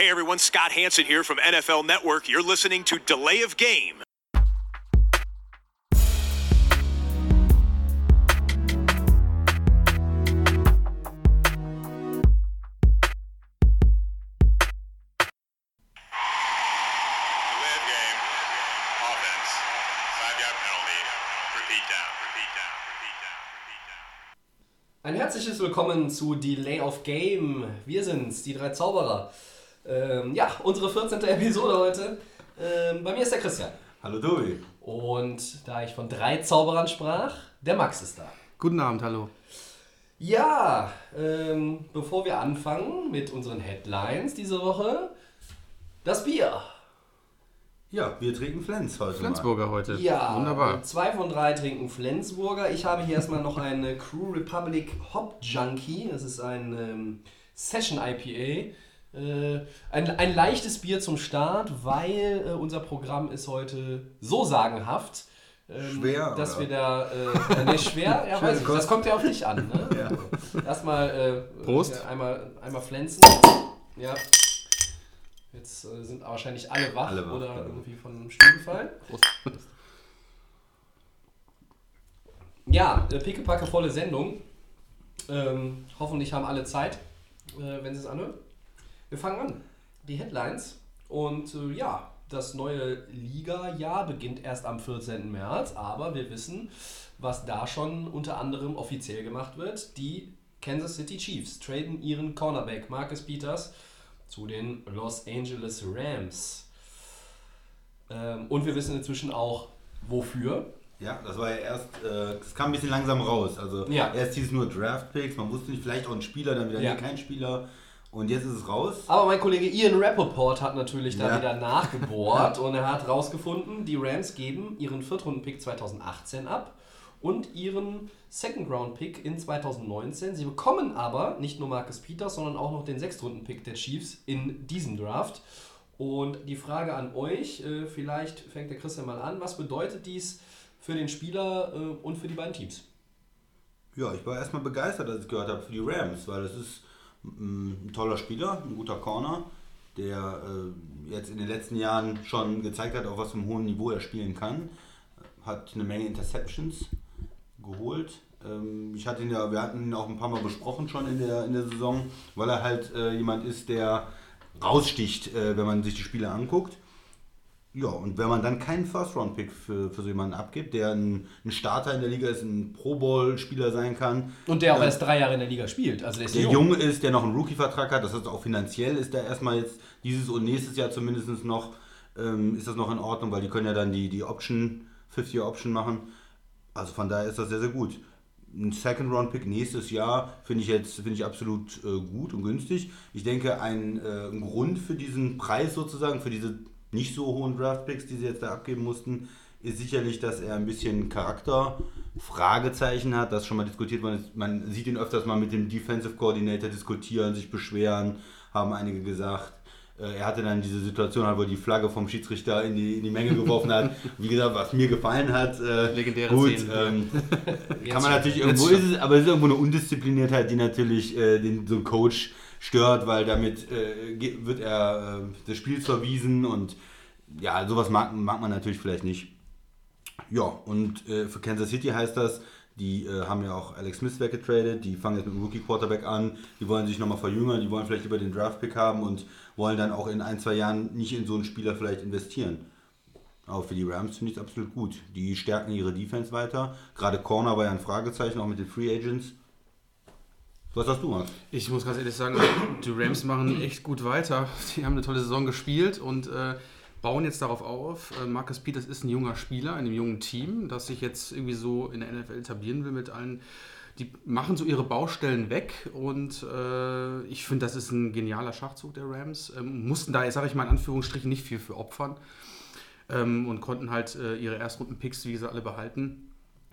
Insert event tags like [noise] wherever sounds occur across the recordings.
Hey everyone, Scott Hanson here from NFL Network. You're listening to Delay of Game. Delay of game. Offense. Five yard penalty. Repeat down. Repeat down. Repeat down. Repeat down. Ein herzliches Willkommen zu Delay of Game. Wir sind's, die drei Zauberer. Ähm, ja, unsere 14. Episode heute. Ähm, bei mir ist der Christian. Hallo Tobi. Und da ich von drei Zauberern sprach, der Max ist da. Guten Abend, hallo. Ja, ähm, bevor wir anfangen mit unseren Headlines diese Woche, das Bier. Ja, wir trinken Flens heute Flensburger heute. Ja, Wunderbar. zwei von drei trinken Flensburger. Ich habe hier erstmal noch eine Crew Republic Hop Junkie. Das ist ein ähm, Session IPA. Äh, ein, ein leichtes Bier zum Start, weil äh, unser Programm ist heute so sagenhaft. ähm, Schwer, Dass oder? wir da. Äh, nee, schwer? [laughs] Ja, weiß ich. Das kommt ja auf dich an. Ne? [laughs] Erstmal. Äh, Prost. hier Einmal, einmal pflanzen. Ja. Jetzt äh, sind wahrscheinlich alle wach, Alle wach, oder genau. irgendwie von einem Stuhl gefallen. Prost. Ja, äh, pickepacke volle Sendung. Ähm, hoffentlich haben alle Zeit, äh, wenn sie es anhören. Wir fangen an. Die Headlines. Und äh, ja, das neue Liga-Jahr beginnt erst am 14. März, aber wir wissen, was da schon unter anderem offiziell gemacht wird. Die Kansas City Chiefs traden ihren Cornerback Marcus Peters zu den Los Angeles Rams. Ähm, und wir wissen inzwischen auch, wofür. Ja, das war ja erst, äh, es kam ein bisschen langsam raus. Also Ja. erst hieß es nur Draft Picks, man wusste nicht, vielleicht auch ein Spieler, dann wieder Ja. kein Spieler. Und jetzt ist es raus. Aber mein Kollege Ian Rappaport hat natürlich da Ja. wieder nachgebohrt [laughs] und er hat rausgefunden, die Rams geben ihren Viertrunden-Pick 2018 ab und ihren Second-Round-Pick in 2019. Sie bekommen aber nicht nur Marcus Peters, sondern auch noch den Sechstrunden-Pick der Chiefs in diesem Draft. Und die Frage an euch, äh, vielleicht fängt der Christian mal an, was bedeutet dies für den Spieler äh, und für die beiden Teams? Ja, ich war erstmal begeistert, als ich gehört habe für die Rams, weil das ist ein toller Spieler, ein guter Corner, der äh, jetzt in den letzten Jahren schon gezeigt hat, auf was für einem hohen Niveau er spielen kann. Hat eine Menge Interceptions geholt. Ähm, ich hatte ihn ja, wir hatten ihn auch ein paar Mal besprochen schon in der, in der Saison, weil er halt äh, jemand ist, der raussticht, äh, wenn man sich die Spiele anguckt. Ja, und wenn man dann keinen First-Round-Pick für, für so jemanden abgibt, der ein, ein Starter in der Liga ist, ein Pro-Bowl-Spieler sein kann, Und der auch Ja. erst drei Jahre in der Liga spielt. Also der ist der jung. jung ist, der noch einen Rookie-Vertrag hat, das heißt auch finanziell ist der erstmal jetzt dieses und nächstes Jahr zumindest noch, ähm, ist das noch in Ordnung, weil die können ja dann die, die Option, 50-Year-Option machen. Also von daher ist das sehr, sehr gut. Ein Second-Round-Pick nächstes Jahr finde ich jetzt finde ich absolut äh, gut und günstig. Ich denke, ein, äh, ein Grund für diesen Preis sozusagen, für diese nicht so hohen Draft-Picks, die sie jetzt da abgeben mussten, ist sicherlich, dass er ein bisschen Charakter, Fragezeichen hat, das schon mal diskutiert worden ist. Man sieht ihn öfters mal mit dem Defensive Coordinator diskutieren, sich beschweren, haben einige gesagt. Äh, Er hatte dann diese Situation, halt, wo er die Flagge vom Schiedsrichter in die, in die Menge geworfen hat. Wie gesagt, was mir gefallen hat. äh, Legendäre gut, ähm, [laughs] kann man natürlich irgendwo ist es, aber es ist irgendwo eine Undiszipliniertheit, die natürlich äh, den so einen Coach stört, weil damit äh, wird er äh, des Spiels verwiesen und ja, sowas mag, mag man natürlich vielleicht nicht. Ja, und äh, für Kansas City heißt das, die äh, haben ja auch Alex Smith weggetradet, die fangen jetzt mit dem Rookie Quarterback an, die wollen sich nochmal verjüngern, die wollen vielleicht über den Draft-Pick haben und wollen dann auch in ein, zwei Jahren nicht in so einen Spieler vielleicht investieren. Aber für die Rams finde ich es absolut gut. Die stärken ihre Defense weiter. Gerade Corner war ja ein Fragezeichen, auch mit den Free Agents. Was hast du, Max? Ich muss ganz ehrlich sagen, die Rams machen echt gut weiter. Die haben eine tolle Saison gespielt und äh, bauen jetzt darauf auf. Äh, Marcus Peters ist ein junger Spieler in einem jungen Team, das sich jetzt irgendwie so in der NFL etablieren will mit allen. Die machen so ihre Baustellen weg und äh, ich finde, das ist ein genialer Schachzug der Rams. Ähm, mussten da, sage ich mal in Anführungsstrichen, nicht viel für opfern ähm, und konnten halt äh, ihre Erstrunden-Picks, wie gesagt, alle behalten.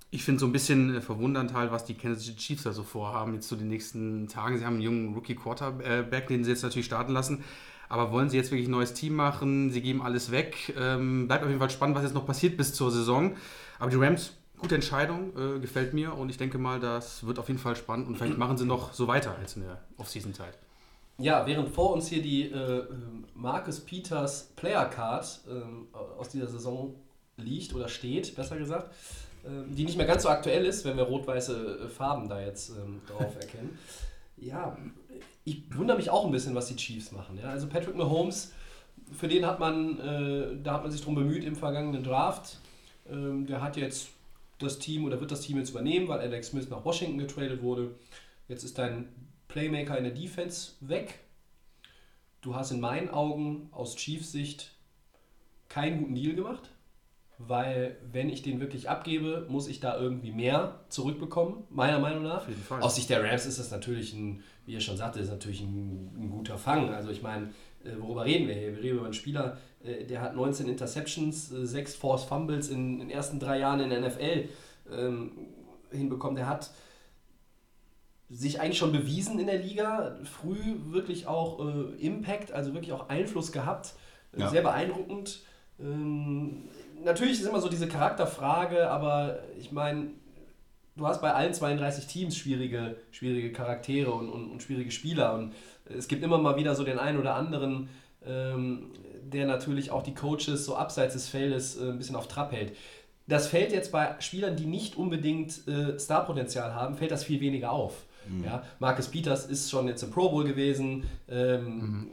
Ich finde so ein bisschen äh, verwundernd halt, was die Kansas City Chiefs da so vorhaben, jetzt so die nächsten Tagen. Sie haben einen jungen Rookie-Quarterback, den sie jetzt natürlich starten lassen. Aber wollen sie jetzt wirklich ein neues Team machen? Sie geben alles weg. Ähm, bleibt auf jeden Fall spannend, was jetzt noch passiert bis zur Saison. Aber die Rams, gute Entscheidung, äh, gefällt mir. Und ich denke mal, das wird auf jeden Fall spannend. Und vielleicht machen sie noch so weiter als in der Off-Season-Zeit. Ja, während vor uns hier die äh, Marcus Peters Player Card ähm, aus dieser Saison liegt oder steht, besser gesagt, die nicht mehr ganz so aktuell ist, wenn wir rot-weiße äh, Farben da jetzt ähm, drauf [laughs] erkennen. Ja, ich wundere mich auch ein bisschen, was die Chiefs machen. Ja? Also Patrick Mahomes, für den hat man, äh, da hat man sich drum bemüht im vergangenen Draft. Ähm, der hat jetzt das Team oder wird das Team jetzt übernehmen, weil Alex Smith nach Washington getradet wurde. Jetzt ist dein Playmaker in der Defense weg. Du hast in meinen Augen aus Chiefs Sicht keinen guten Deal gemacht, weil wenn ich den wirklich abgebe, muss ich da irgendwie mehr zurückbekommen, meiner Meinung nach. Auf jeden Fall. Aus Sicht der Rams ist das natürlich ein, wie ihr schon sagte, ist natürlich ein, ein guter Fang. Also ich meine, äh, worüber reden wir hier? Wir reden über einen Spieler, äh, der hat 19 Interceptions, äh, 6 Force Fumbles in, den ersten drei Jahren in der NFL ähm, hinbekommen. Der hat sich eigentlich schon bewiesen in der Liga, früh wirklich auch äh, Impact, also wirklich auch Einfluss gehabt. Äh, Ja. Sehr beeindruckend. Ähm, natürlich ist immer so diese Charakterfrage, aber ich meine, du hast bei allen 32 Teams schwierige, schwierige Charaktere und, und, und schwierige Spieler. Und es gibt immer mal wieder so den einen oder anderen, ähm, der natürlich auch die Coaches so abseits des Feldes äh, ein bisschen auf Trab hält. Das fällt jetzt bei Spielern, die nicht unbedingt äh, Starpotenzial haben, fällt das viel weniger auf. Ja? Marcus Peters ist schon jetzt im Pro Bowl gewesen. Ähm,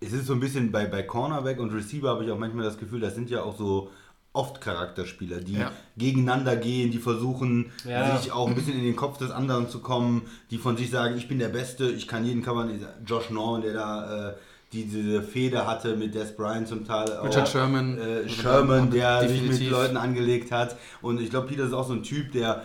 Es ist so ein bisschen bei, bei Cornerback und Receiver habe ich auch manchmal das Gefühl, das sind ja auch so oft Charakterspieler, die Ja. gegeneinander gehen, die versuchen, Ja. sich auch ein bisschen in den Kopf des anderen zu kommen, die von sich sagen, ich bin der Beste, ich kann jeden covern. Josh Norman, der da äh, diese Fehde hatte mit Des Bryant zum Teil. auch. Richard Sherman. Äh, Sherman, der sich mit Definitiv. Leuten angelegt hat. Und ich glaube, Peter ist auch so ein Typ, der.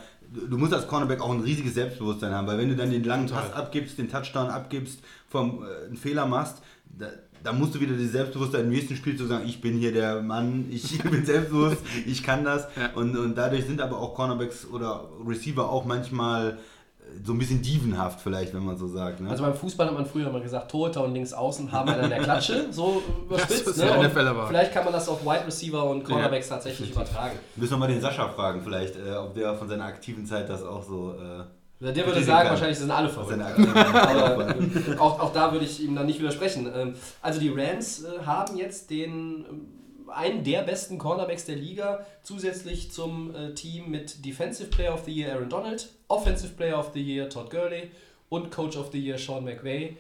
Du musst als Cornerback auch ein riesiges Selbstbewusstsein haben, weil wenn du dann den langen Pass abgibst, den Touchdown abgibst, vom, äh, einen Fehler machst, da, da musst du wieder das Selbstbewusstsein im nächsten Spiel zu sagen, ich bin hier der Mann, ich bin selbstbewusst, [laughs] ich kann das. Ja. Und, und dadurch sind aber auch Cornerbacks oder Receiver auch manchmal äh, so ein bisschen dievenhaft vielleicht, wenn man so sagt. Ne? Also beim Fußball hat man früher immer gesagt, Torhüter und links außen haben einen an der Klatsche, [laughs] so überspitzt. Das ist ne? ja. Vielleicht kann man das auf Wide Receiver und Cornerbacks tatsächlich übertragen. Müssen wir mal den Sascha fragen, vielleicht, äh, ob der von seiner aktiven Zeit das auch so. Äh, Der würde bestätigen sagen, wahrscheinlich sind alle verrückt. aktiven Aber äh, auch, auch da würde ich ihm dann nicht widersprechen. Ähm, Also die Rams äh, haben jetzt den ähm, einen der besten Cornerbacks der Liga zusätzlich zum äh, Team mit Defensive Player of the Year Aaron Donald, Offensive Player of the Year Todd Gurley und Coach of the Year Sean McVay.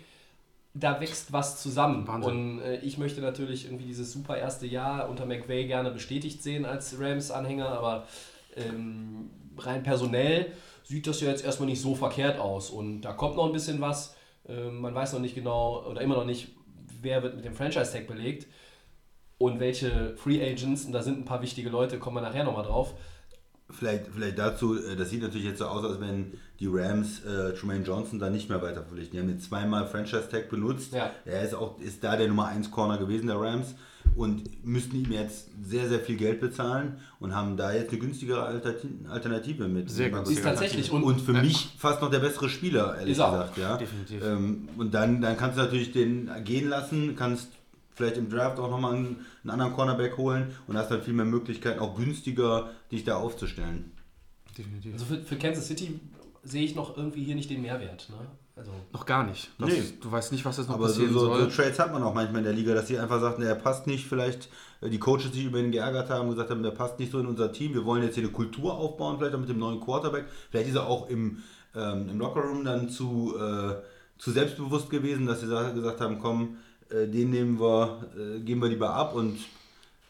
Da wächst was zusammen. Wahnsinn. Und ich möchte natürlich irgendwie dieses super erste Jahr unter McVay gerne bestätigt sehen als Rams-Anhänger, aber ähm, rein personell sieht das ja jetzt erstmal nicht so verkehrt aus. Und da kommt noch ein bisschen was. Ähm, man weiß noch nicht genau oder immer noch nicht, wer wird mit dem Franchise-Tag belegt und welche Free Agents. Und da sind ein paar wichtige Leute, kommen wir nachher nochmal drauf. Vielleicht, vielleicht dazu, äh, das sieht natürlich jetzt so aus, als wenn die Rams äh, Tremaine Johnson da nicht mehr weiter verpflichten. Die haben jetzt zweimal Franchise Tag benutzt. Ja. Er ist auch ist da der Nummer 1 Corner gewesen der Rams und müssten ihm jetzt sehr, sehr viel Geld bezahlen und haben da jetzt eine günstigere Alternati- Alternative mit. Sehr günstig. Ist tatsächlich. Und, Und, für mich fast noch der bessere Spieler, ehrlich Ist auch. gesagt. Ja. Definitiv. Ähm, und dann, dann kannst du natürlich den gehen lassen, kannst vielleicht im Draft auch nochmal einen, einen anderen Cornerback holen und hast dann viel mehr Möglichkeiten, auch günstiger dich da aufzustellen. Definitiv. also für, für Kansas City sehe ich noch irgendwie hier nicht den Mehrwert. Ne? Also, Noch gar nicht. Das, Nee. Du weißt nicht, was jetzt noch Aber so, passieren so, so soll. Trades hat man auch manchmal in der Liga, dass sie einfach sagten, er passt nicht, vielleicht äh, die Coaches sich über ihn geärgert haben, gesagt haben, der passt nicht so in unser Team, wir wollen jetzt hier eine Kultur aufbauen, vielleicht auch mit dem neuen Quarterback. Vielleicht ist er auch im, ähm, im Lockerroom dann zu, äh, zu selbstbewusst gewesen, dass sie sa- gesagt haben, komm, äh, den nehmen wir, äh, geben wir lieber ab und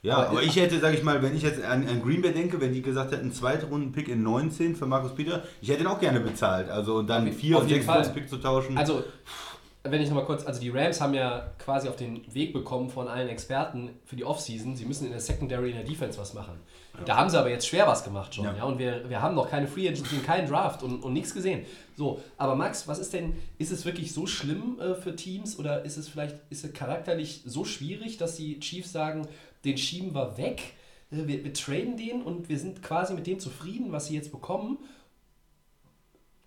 ja, Aber- aber, ich hätte, sage ich mal, wenn ich jetzt an, an Green Bay denke, wenn die gesagt hätten, Zweitrunden-Pick in 19 für Markus Peter, ich hätte ihn auch gerne bezahlt. Also und dann Auf- vier auf und sechs Fall. Pick zu tauschen. Also, wenn ich nochmal kurz, also die Rams haben ja quasi auf den Weg bekommen von allen Experten für die Offseason, sie müssen in der Secondary, in der Defense was machen. Da haben sie aber jetzt schwer was gemacht schon, ja. Ja. und wir, wir haben noch keine Free Agency keinen Draft und, und nichts gesehen. So, aber Max, was ist denn, ist es wirklich so schlimm äh, für Teams oder ist es vielleicht, ist es charakterlich so schwierig, dass die Chiefs sagen, den schieben wir weg, äh, wir, wir traden den und wir sind quasi mit dem zufrieden, was sie jetzt bekommen?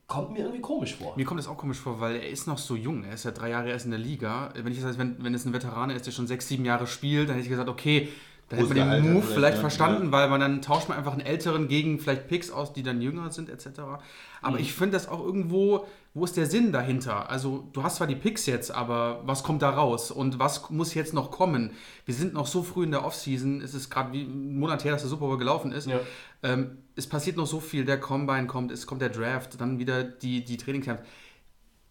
Kommt mir irgendwie komisch vor. Mir kommt das auch komisch vor, weil er ist noch so jung. Er ist ja drei Jahre erst in der Liga. Wenn ich das, wenn, wenn es ein Veteran ist, der schon sechs, sieben Jahre spielt, dann hätte ich gesagt, okay, Da hätte man den Move vielleicht, verstanden, Ja. weil man dann tauscht man einfach einen älteren gegen vielleicht Picks aus, die dann jünger sind, etc. Mhm. Aber ich finde das auch irgendwo, wo ist der Sinn dahinter? Also, du hast zwar die Picks jetzt, aber was kommt da raus? Und was muss jetzt noch kommen? Wir sind noch so früh in der Offseason, es ist gerade wie ein Monat her, dass der Super Bowl gelaufen ist. Ja. Ähm, es passiert noch so viel, der Combine kommt, es kommt der Draft, dann wieder die, die Trainingscamps.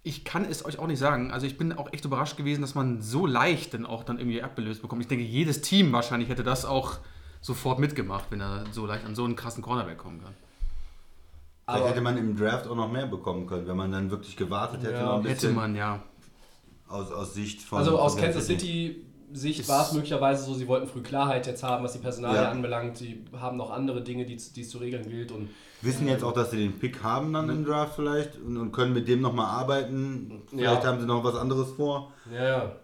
Ich kann es euch auch nicht sagen. Also ich bin auch echt überrascht gewesen, dass man so leicht dann auch dann irgendwie abgelöst bekommt. Ich denke, jedes Team wahrscheinlich hätte das auch sofort mitgemacht, wenn er so leicht an so einen krassen Cornerback kommen kann. Vielleicht hätte man im Draft auch noch mehr bekommen können, wenn man dann wirklich gewartet hätte. Ja, noch ein Hätte man, ja. Aus, aus Sicht von. Also aus von Kansas City Sicht war es möglicherweise so, sie wollten früh Klarheit jetzt haben, was die Personalie Ja. anbelangt. Sie haben noch andere Dinge, die, die es zu regeln gilt. Und Wissen jetzt auch, dass sie den Pick haben dann im Draft vielleicht und, und können mit dem nochmal arbeiten. Vielleicht Ja. haben sie noch was anderes vor. ja, ja.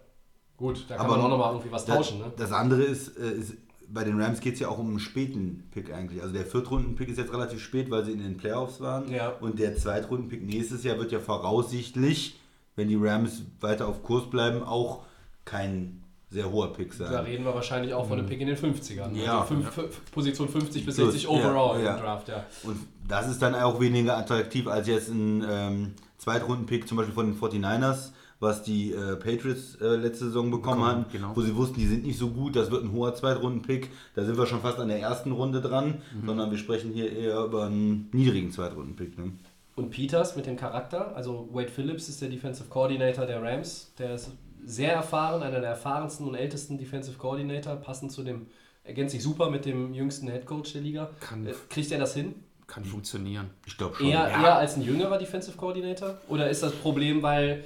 Gut, da kann Aber man auch nochmal irgendwie was Das, tauschen. Ne? das andere ist, äh, ist bei den Rams geht es ja auch um einen späten Pick eigentlich. Also der Viertrunden-Pick ist jetzt relativ spät, weil sie in den Playoffs waren. Ja. Und der Zweitrunden-Pick nächstes Jahr wird ja voraussichtlich, wenn die Rams weiter auf Kurs bleiben, auch kein sehr hoher Pick sein. Da reden wir wahrscheinlich auch von einem Pick in den 50ern. Mhm. Ja. also fünf, fünf- Position 50 bis Plus, 60 ja, overall ja. im Draft, ja. Und das ist dann auch weniger attraktiv als jetzt ein ähm, Zweitrunden-Pick zum Beispiel von den 49ers, was die äh, Patriots äh, letzte Saison bekommen Bekommen, hatten, genau. wo sie wussten, die sind nicht so gut, das wird ein hoher Zweitrunden-Pick, da sind wir schon fast an der ersten Runde dran, Mhm. sondern wir sprechen hier eher über einen niedrigen Zweitrunden-Pick. Ne? Und Peters mit dem Charakter, also Wade Phillips ist der Defensive Coordinator der Rams, der ist sehr erfahren, einer der erfahrensten und ältesten Defensive Coordinator, passend zu dem, ergänzt sich super mit dem jüngsten Head Coach der Liga. Kann- Äh, Kriegt er das hin? Kann funktionieren. Ich glaube schon. Eher, ja. eher als ein jüngerer Defensive Coordinator? Oder ist das Problem, weil,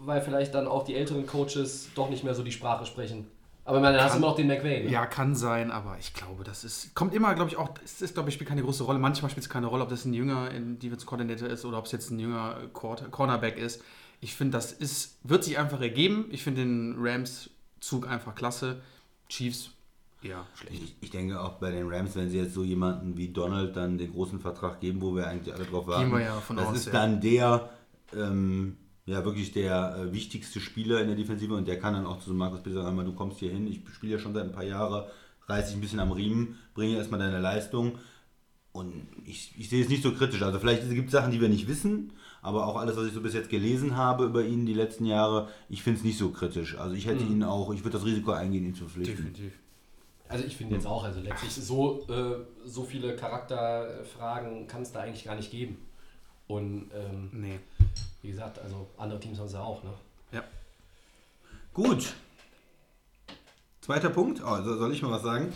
weil vielleicht dann auch die älteren Coaches doch nicht mehr so die Sprache sprechen? Aber meine, dann hast du Kann- immer noch den McVay. Ne? Ja, kann sein, aber ich glaube, das ist. Kommt immer, glaube ich, auch. Es ist, glaube ich, spielt keine große Rolle. Manchmal spielt es keine Rolle, ob das ein jünger Defense Coordinator ist oder ob es jetzt ein jünger Cornerback ist. Ich finde, das ist, wird sich einfach ergeben. Ich finde den Rams-Zug einfach klasse. Chiefs schlecht. Ich, ich denke auch bei den Rams, wenn sie jetzt so jemanden wie Donald dann den großen Vertrag geben, wo wir eigentlich alle drauf warten, wir ja von das aus, ist ja. dann der, ähm, ja wirklich der äh, wichtigste Spieler in der Defensive und der kann dann auch zu so Markus Bisser sagen, du kommst hier hin, ich spiele ja schon seit ein paar Jahren, reiß dich ein bisschen am Riemen, bringe erstmal deine Leistung und ich, ich sehe es nicht so kritisch. Also vielleicht gibt es Sachen, die wir nicht wissen, aber auch alles, was ich so bis jetzt gelesen habe über ihn die letzten Jahre, ich finde es nicht so kritisch. Also ich hätte ihn auch, ich würde das Risiko eingehen, ihn zu verpflichten. Definitiv. Also ich finde jetzt auch, also letztlich so, äh, so viele Charakterfragen kann es da eigentlich gar nicht geben. Und ähm, Nee. wie gesagt, also andere Teams haben es ja auch, ne? Ja. Gut. Zweiter Punkt. Oh, so- soll ich mal was sagen?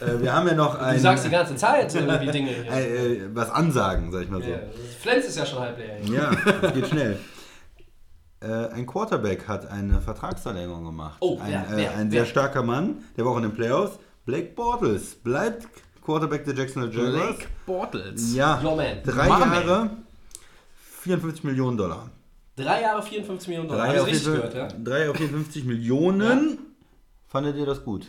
Äh, wir haben ja noch Du ein, sagst die ganze Zeit irgendwie Dinge hier. [laughs] äh, äh, was ansagen, sag ich mal so. Ja, Flens ist ja schon halb leer. hier. Ja, [laughs] das geht schnell. Äh, ein Quarterback hat eine Vertragsverlängerung gemacht. Oh, ein, wer, äh, wer, ein wer? sehr starker Mann, der war auch in den Playoffs. Blake Bortles bleibt Quarterback der Jacksonville Jaguars. Blake Bortles. Ja, Your man. drei My man. Jahre, 54 Millionen Dollar. Drei Jahre 54 Millionen Dollar. Drei ich richtig gehört, ja? drei auf 54 Millionen. Fandet ihr das gut?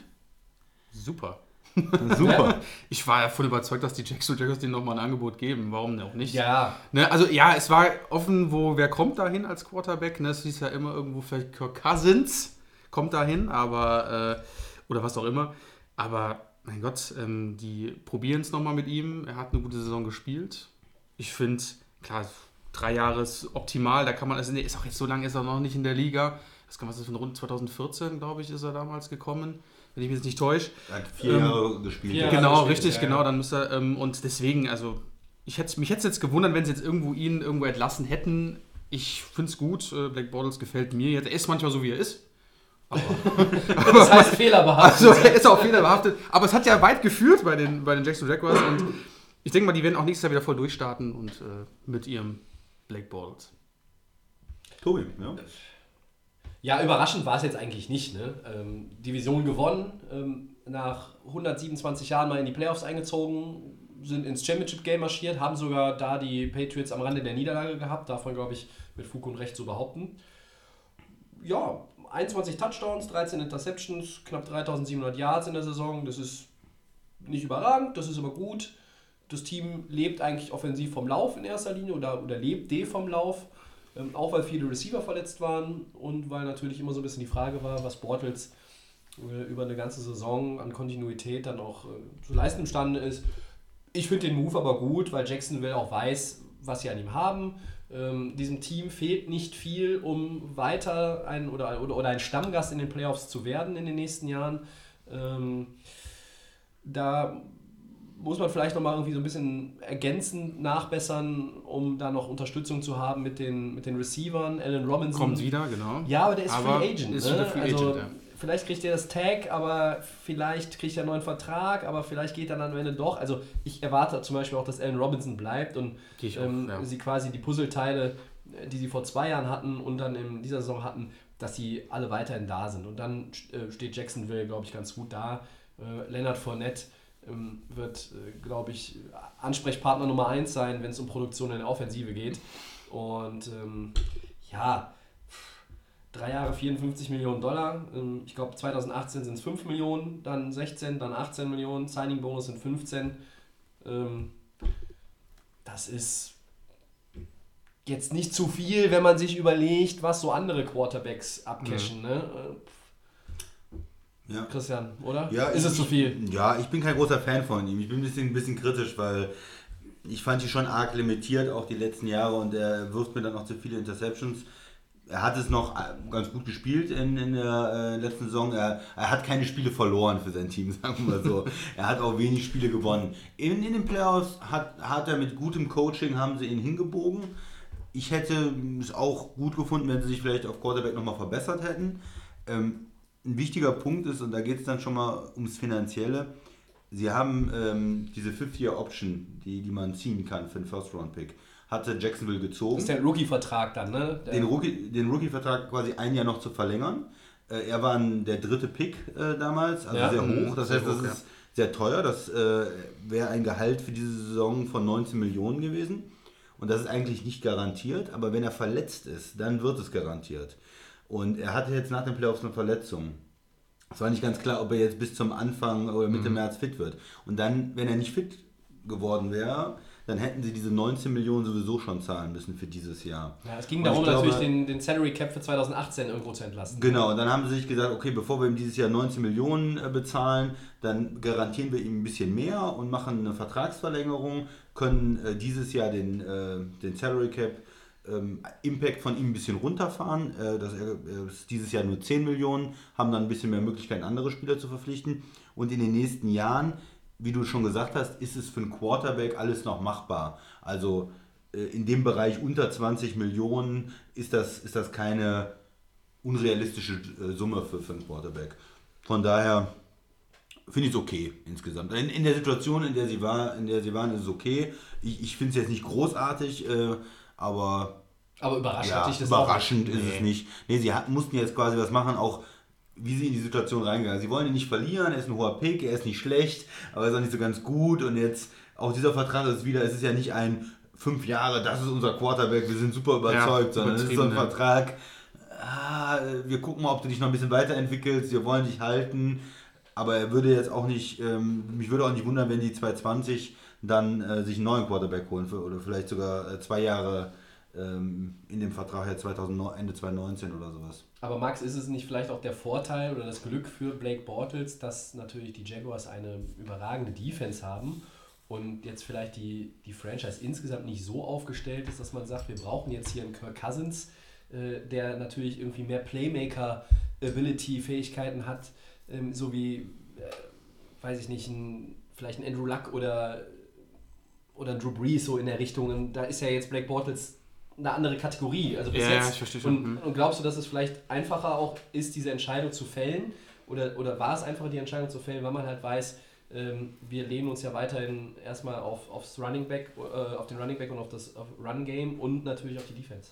Super. [laughs] Super. Ich war ja voll überzeugt, dass die Jacksonville Jaguars denen nochmal ein Angebot geben. Warum denn auch nicht? Ja, Ne, also ja, es war offen, wo wer kommt dahin als Quarterback. Ne? Es hieß ja immer irgendwo vielleicht Kirk Cousins kommt dahin, aber äh, oder was auch immer. Aber mein Gott, ähm, die probieren es nochmal mit ihm. Er hat eine gute Saison gespielt. Ich finde, klar, drei Jahre ist optimal. Da kann man, also nee, ist auch jetzt so lange ist er noch nicht in der Liga. Das kann was ist von rund 2014, glaube ich, ist er damals gekommen, wenn ich mich jetzt nicht täusche. Er hat vier Ähm, Jahre gespielt. vier ja. Jahre. Genau, gespielt, richtig, ja, genau. Dann müsste er, ähm, und deswegen, also, ich hätte, mich hätte es jetzt gewundert, wenn sie jetzt irgendwo ihn irgendwo entlassen hätten. Ich finde es gut. Äh, Black Bottles gefällt mir jetzt. Er ist manchmal so, wie er ist. [laughs] das heißt fehlerbehaftet. Also, er ist auch fehlerbehaftet. Aber es hat ja weit geführt bei den, bei den Jackson Jaguars. Und ich denke mal, die werden auch nächstes Jahr wieder voll durchstarten und äh, mit ihrem Black Bottles. Tobi, ja? Ja, überraschend war es jetzt eigentlich nicht. Ne? Ähm, Division gewonnen, ähm, nach 127 Jahren mal in die Playoffs eingezogen, sind ins Championship-Game marschiert, haben sogar da die Patriots am Rande der Niederlage gehabt, davon glaube ich mit Fug und Recht zu behaupten. Ja, 21 Touchdowns, 13 Interceptions, knapp 3700 Yards in der Saison, das ist nicht überragend, das ist aber gut. Das Team lebt eigentlich offensiv vom Lauf in erster Linie oder, oder lebt de vom Lauf. Ähm, auch weil viele Receiver verletzt waren und weil natürlich immer so ein bisschen die Frage war, was Bortles äh, über eine ganze Saison an Kontinuität dann auch äh, zu leisten imstande ist. Ich finde den Move aber gut, weil Jacksonville auch weiß, was sie an ihm haben. Ähm, diesem Team fehlt nicht viel, um weiter ein oder, oder, oder ein Stammgast in den Playoffs zu werden in den nächsten Jahren. Ähm, da muss man vielleicht nochmal irgendwie so ein bisschen ergänzend nachbessern, um da noch Unterstützung zu haben mit den, mit den Receivern. Alan Robinson. Kommt wieder, genau. Ja, aber der ist Aber Free Agent. ist ne? Free also, Agent, ja. Vielleicht kriegt er das Tag, aber vielleicht kriegt er einen neuen Vertrag, aber vielleicht geht er dann am Ende doch. Also ich erwarte zum Beispiel auch, dass Alan Robinson bleibt und ich auch, ähm, ja. sie quasi die Puzzleteile, äh, die sie vor zwei Jahren hatten und dann in dieser Saison hatten, dass sie alle weiterhin da sind. Und dann äh, steht Jacksonville, glaube ich, ganz gut da. Äh, Leonard Fournette ähm, wird, äh, glaube ich, Ansprechpartner Nummer 1 sein, wenn es um Produktion in der Offensive geht. Und ähm, ja, drei Jahre 54 Millionen Dollar. Ähm, Ich glaube 2018 sind es 5 Millionen, dann 16, dann 18 Millionen, Signing-Bonus sind 15. Ähm, Das ist jetzt nicht zu viel, wenn man sich überlegt, was so andere Quarterbacks abcashen. Ne? Ja. Christian, oder? Ja, ist ich, es zu viel? Ja, ich bin kein großer Fan von ihm. Ich bin ein bisschen, ein bisschen kritisch, weil ich fand ihn schon arg limitiert, auch die letzten Jahre, und er wirft mir dann noch zu viele Interceptions. Er hat es noch äh, ganz gut gespielt in, in der äh, letzten Saison. Er, er hat keine Spiele verloren für sein Team, [laughs] sagen wir so. er hat auch wenig Spiele gewonnen. In, in den Playoffs hat, hat er mit gutem Coaching, haben sie ihn hingebogen. Ich hätte es auch gut gefunden, wenn sie sich vielleicht auf Quarterback nochmal verbessert hätten. Ähm, ein wichtiger Punkt ist, und da geht es dann schon mal ums Finanzielle, sie haben ähm, diese Fifth-Year-Option, die, die man ziehen kann für einen First-Round-Pick, hatte Jacksonville gezogen Das ist der Rookie-Vertrag dann, ne? Der, den Rookie- den Rookie-Vertrag quasi ein Jahr noch zu verlängern. Äh, er war ein, der dritte Pick äh, damals, also Ja. sehr Mhm, hoch. Das sehr heißt, das ist sehr teuer. Das äh, wäre ein Gehalt für diese Saison von 19 Millionen gewesen. Und das ist eigentlich nicht garantiert, aber wenn er verletzt ist, dann wird es garantiert. Und er hatte jetzt nach den Playoffs eine Verletzung. Es war nicht ganz klar, ob er jetzt bis zum Anfang oder Mitte Mhm. März fit wird. Und dann, wenn er nicht fit geworden wäre, dann hätten sie diese 19 Millionen sowieso schon zahlen müssen für dieses Jahr. ja, es ging Und darum, glaube- natürlich den, den Salary Cap für 2018 irgendwo zu entlasten. Genau, und dann haben sie sich gesagt, okay, bevor wir ihm dieses Jahr 19 Millionen äh, bezahlen, dann garantieren wir ihm ein bisschen mehr und machen eine Vertragsverlängerung, können äh, dieses Jahr den, äh, den Salary Cap ähm, Impact von ihm ein bisschen runterfahren. Äh, dass er, äh, dieses Jahr nur 10 Millionen, haben dann ein bisschen mehr Möglichkeiten, andere Spieler zu verpflichten. Und in den nächsten Jahren, wie du schon gesagt hast, ist es für einen Quarterback alles noch machbar. Also äh, in dem Bereich unter 20 Millionen ist das, ist das keine unrealistische äh, Summe für, für einen Quarterback. Von daher finde ich es okay insgesamt. In, in der Situation, in der sie war, in der sie waren, ist es okay. Ich, ich finde es jetzt nicht großartig, äh, aber Aber überrascht ja, das überraschend ist es nicht. Nee, sie hat, mussten jetzt quasi was machen, auch wie sie in die Situation reingegangen sind. Sie wollen ihn nicht verlieren, er ist ein hoher Pick, er ist nicht schlecht, aber er ist auch nicht so ganz gut. Und jetzt, auch dieser Vertrag ist wieder, es ist ja nicht ein fünf Jahre, das ist unser Quarterback, wir sind super überzeugt, sondern es ist so ein ja. Vertrag, ah, wir gucken mal, ob du dich noch ein bisschen weiterentwickelst, wir wollen dich halten. Aber er würde jetzt auch nicht, ähm, mich würde auch nicht wundern, wenn die 220 dann äh, sich einen neuen Quarterback holen für, oder vielleicht sogar äh, zwei Jahre ähm, in dem Vertrag ja 2009, Ende 2019 oder sowas. Aber Max, ist es nicht vielleicht auch der Vorteil oder das Glück für Blake Bortles, dass natürlich die Jaguars eine überragende Defense haben und jetzt vielleicht die, die Franchise insgesamt nicht so aufgestellt ist, dass man sagt, wir brauchen jetzt hier einen Kirk Cousins, äh, der natürlich irgendwie mehr Playmaker-Ability-Fähigkeiten hat, ähm, so wie, äh, weiß ich nicht, ein, vielleicht ein Andrew Luck oder, oder Drew Brees so in der Richtung. Und da ist ja jetzt Blake Bortles eine andere Kategorie. Also bis Ja, ja, jetzt. ich verstehe schon. Und, Mhm. und glaubst du, dass es vielleicht einfacher auch ist, diese Entscheidung zu fällen? Oder, oder war es einfacher, die Entscheidung zu fällen, weil man halt weiß, ähm, wir lehnen uns ja weiterhin erstmal auf, aufs Running Back, äh, auf den Running Back und auf das auf Run Game und natürlich auf die Defense.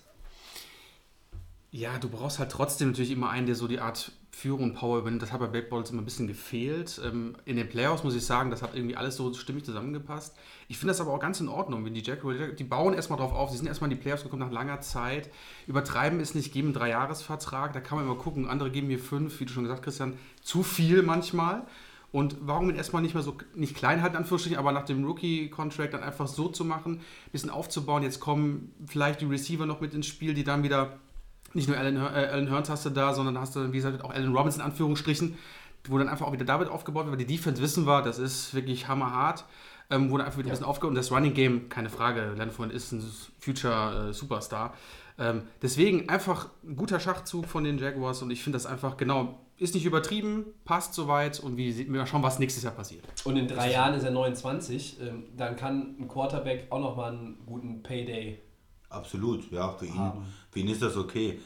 Ja, du brauchst halt trotzdem natürlich immer einen, der so die Art Führung und Power übernimmt. Das hat bei Black Balls immer ein bisschen gefehlt. Ähm, In den Playoffs muss ich sagen, das hat irgendwie alles so stimmig zusammengepasst. Ich finde das aber auch ganz in Ordnung, wenn die Jaguars, die bauen erstmal drauf auf, sie sind erstmal in die Playoffs gekommen nach langer Zeit. Übertreiben ist nicht, geben einen Dreijahresvertrag, da kann man immer gucken. Andere geben mir fünf, wie du schon gesagt Christian, zu viel manchmal. Und warum ihn erstmal nicht mehr so, nicht klein halten, Anführungsstrichen, aber nach dem Rookie-Contract dann einfach so zu machen, ein bisschen aufzubauen. Jetzt kommen vielleicht die Receiver noch mit ins Spiel, die dann wieder nicht nur Alan, äh, Alan Hearns hast du da, sondern hast du, wie gesagt, auch Alan Robinson in Anführungsstrichen. wo dann einfach auch wieder David aufgebaut wird, weil die Defense wissen wir, das ist wirklich hammerhart. Ähm, wurde einfach wieder ein bisschen aufgebaut und das Running Game, keine Frage, Fournette ist ein Future äh, Superstar. Ähm, deswegen einfach ein guter Schachzug von den Jaguars und ich finde das einfach genau, ist nicht übertrieben, passt soweit und wie, mal schauen, was nächstes Jahr passiert. Und in drei Jahren ist er 29. Ähm, dann kann ein Quarterback auch nochmal einen guten Payday. Absolut, ja, für ihn, Haben. für ihn ist das okay.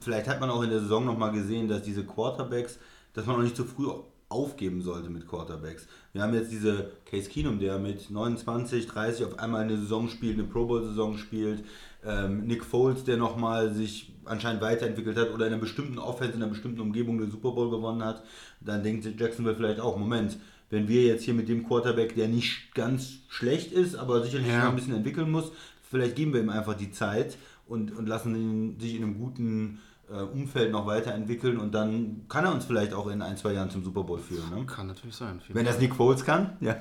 Vielleicht hat man auch in der Saison nochmal gesehen, dass diese Quarterbacks, dass man auch nicht zu früh aufgeben sollte mit Quarterbacks. Wir haben jetzt diese Case Keenum, der mit 29, 30 auf einmal eine Saison spielt, eine Pro Bowl-Saison spielt. Ähm, Nick Foles, der nochmal sich anscheinend weiterentwickelt hat oder in einer bestimmten Offense, in einer bestimmten Umgebung den Super Bowl gewonnen hat. Dann denkt Jacksonville vielleicht auch, Moment, wenn wir jetzt hier mit dem Quarterback, der nicht ganz schlecht ist, aber sicherlich Ja. noch ein bisschen entwickeln muss, vielleicht geben wir ihm einfach die Zeit und, und lassen ihn sich in einem guten Umfeld noch weiterentwickeln und dann kann er uns vielleicht auch in ein, zwei Jahren zum Super Bowl führen. Ne? Kann natürlich sein. Wenn das Nick Foles kann, [laughs] ja.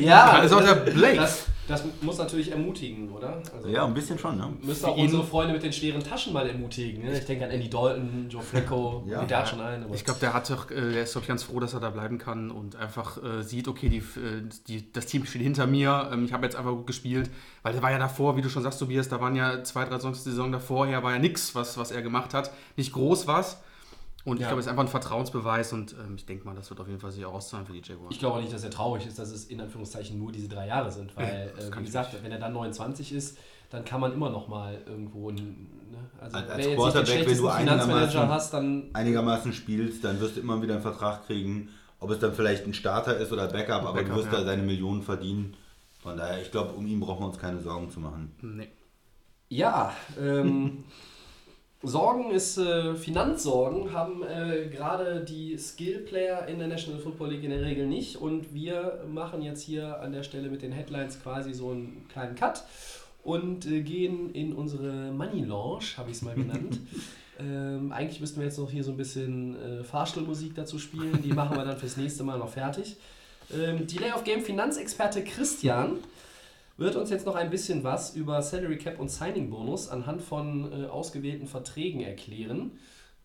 Ja, Das ist auch der Blake. Das, das muss natürlich ermutigen, oder? Also. Ja, ein bisschen schon. Ne? Müsste auch unsere Freunde mit den schweren Taschen mal ermutigen. Ne? Ich denke an Andy Dalton, Joe Flacco, [laughs] Ja. ja. der hat schon einen. Ich glaube, der hat doch, äh, der ist doch ganz froh, dass er da bleiben kann und einfach äh, sieht, okay, die, äh, die, das Team steht hinter mir. Ähm, ich habe jetzt einfach gut gespielt, weil der war ja davor, wie du schon sagst, Tobias, da waren ja zwei, drei die Saison davor, her war ja nichts, was, was er gemacht hat. Nicht groß was. Und ich Ja. glaube, es ist einfach ein Vertrauensbeweis und ähm, ich denke mal, das wird auf jeden Fall sich auch auszahlen für die Jaguars. Ich glaube auch nicht, dass er traurig ist, dass es in Anführungszeichen nur diese drei Jahre sind. Weil, [laughs] äh, wie ich gesagt, wenn er dann 29 ist, dann kann man immer noch mal irgendwo. ein- Ne? Also, Als- als nicht Quarterback, wenn du Finanzmanager einigermaßen- hast, dann. Einigermaßen spielst, dann wirst du immer wieder einen Vertrag kriegen. Ob es dann vielleicht ein Starter ist oder Backup, aber du wirst ja. da deine Millionen verdienen. Von daher, ich glaube, um ihn brauchen wir uns keine Sorgen zu machen. Nee. Ja, ähm, [laughs] Sorgen ist, äh, Finanzsorgen haben äh, gerade die Skill-Player in der National Football League in der Regel nicht. Und wir machen jetzt hier an der Stelle mit den Headlines quasi so einen kleinen Cut und äh, gehen in unsere Money Launch, habe ich es mal genannt. [laughs] ähm, eigentlich müssten wir jetzt noch hier so ein bisschen äh, Fahrstuhlmusik dazu spielen. Die machen wir dann fürs nächste Mal noch fertig. Ähm, Delay of Game Finanzexperte Christian wird uns jetzt noch ein bisschen was über Salary Cap und Signing Bonus anhand von äh, ausgewählten Verträgen erklären.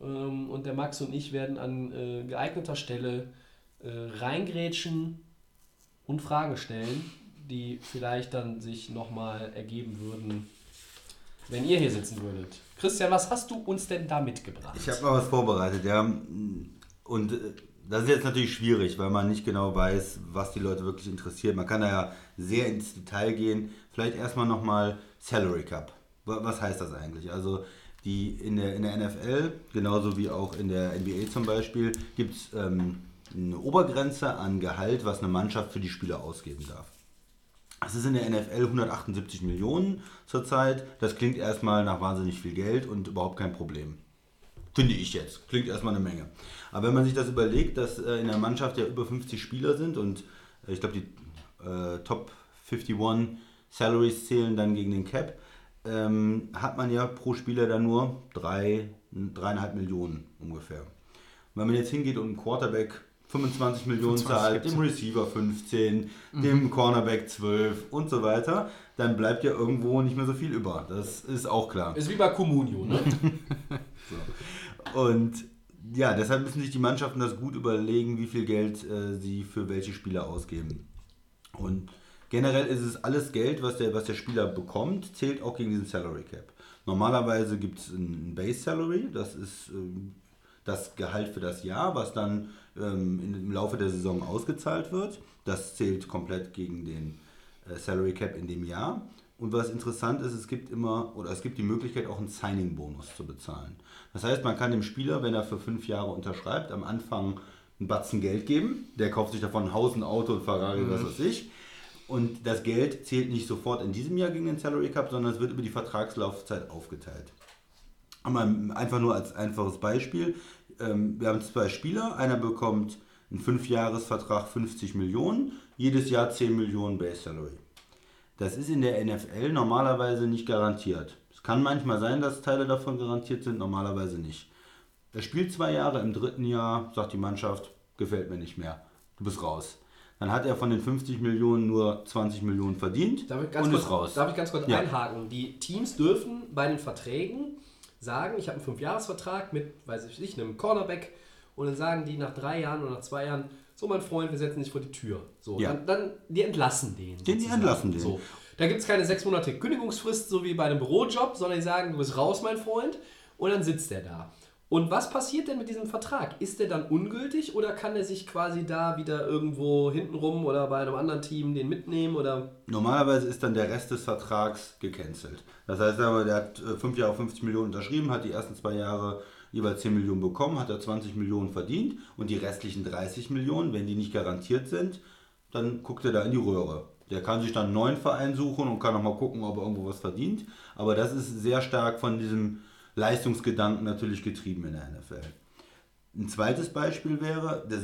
Ähm, und der Max und ich werden an äh, geeigneter Stelle äh, reingrätschen und Fragen stellen, die vielleicht dann sich nochmal ergeben würden, wenn ihr hier sitzen würdet. Christian, was hast du uns denn da mitgebracht? Ich habe mal was vorbereitet, ja. Und äh, das ist jetzt natürlich schwierig, weil man nicht genau weiß, was die Leute wirklich interessiert. Man kann da ja sehr ins Detail gehen. Vielleicht erstmal nochmal Salary Cup. Wa- Was heißt das eigentlich? Also die in der, in der NFL, genauso wie auch in der NBA zum Beispiel, gibt es ähm, eine Obergrenze an Gehalt, was eine Mannschaft für die Spieler ausgeben darf. Es ist in der NFL 178 Millionen zurzeit. Das klingt erstmal nach wahnsinnig viel Geld und überhaupt kein Problem. Finde ich jetzt. Klingt erstmal eine Menge. Aber wenn man sich das überlegt, dass äh, in der Mannschaft ja über 50 Spieler sind und äh, ich glaube, die äh, Top 51 Salaries zählen dann gegen den Cap, ähm, hat man ja pro Spieler dann nur drei, dreieinhalb Millionen ungefähr. Und wenn man jetzt hingeht und einen Quarterback 25 Millionen 25 zahlt, dem Receiver 15, dem Cornerback 12 und so weiter, dann bleibt ja irgendwo nicht mehr so viel über. Das ist auch klar. Ist wie bei Comunio, ne? [laughs] Und ja, deshalb müssen sich die Mannschaften das gut überlegen, wie viel Geld äh, sie für welche Spieler ausgeben. Und generell ist es alles Geld, was der, was der Spieler bekommt, zählt auch gegen diesen Salary Cap. Normalerweise gibt es ein Base Salary, das ist ähm, das Gehalt für das Jahr, was dann ähm, im Laufe der Saison ausgezahlt wird. Das zählt komplett gegen den äh, Salary Cap in dem Jahr. Und was interessant ist, es gibt immer oder es gibt die Möglichkeit auch einen Signing-Bonus zu bezahlen. Das heißt, man kann dem Spieler, wenn er für fünf Jahre unterschreibt, am Anfang einen Batzen Geld geben. Der kauft sich davon ein Haus, ein Auto, ein Ferrari, was weiß ich. Und das Geld zählt nicht sofort in diesem Jahr gegen den Salary Cup, sondern es wird über die Vertragslaufzeit aufgeteilt. Aber einfach nur als einfaches Beispiel. ähm, Wir haben zwei Spieler. Einer bekommt einen 5-Jahres-Vertrag 50 Millionen, jedes Jahr 10 Millionen Base Salary. Das ist in der NFL normalerweise nicht garantiert. Es kann manchmal sein, dass Teile davon garantiert sind, normalerweise nicht. Er spielt zwei Jahre, im dritten Jahr sagt die Mannschaft, gefällt mir nicht mehr, du bist raus. Dann hat er von den 50 Millionen nur 20 Millionen verdient Darf ich ganz und kurz, ist raus. Darf ich ganz kurz Ja. einhaken? Die Teams dürfen bei den Verträgen sagen, ich habe einen Fünfjahresvertrag mit, weiß ich nicht, einem Cornerback und dann sagen die nach drei Jahren oder nach zwei Jahren, so mein Freund, wir setzen dich vor die Tür. So, Ja. dann, dann, die entlassen den. Den, die entlassen den. So. Da gibt es keine sechs Monate Kündigungsfrist, so wie bei einem Bürojob, sondern die sagen, du bist raus, mein Freund, und dann sitzt der da. Und was passiert denn mit diesem Vertrag? Ist der dann ungültig oder kann er sich quasi da wieder irgendwo hintenrum oder bei einem anderen Team den mitnehmen oder Normalerweise ist dann der Rest des Vertrags gecancelt. Das heißt, der hat äh, fünf Jahre 50 Millionen unterschrieben, hat die ersten zwei Jahre jeweils 10 Millionen bekommen, hat er 20 Millionen verdient und die restlichen 30 Millionen, wenn die nicht garantiert sind, dann guckt er da in die Röhre. Der kann sich dann einen neuen Verein suchen und kann nochmal gucken, ob er irgendwo was verdient. Aber das ist sehr stark von diesem Leistungsgedanken natürlich getrieben in der NFL. Ein zweites Beispiel wäre, der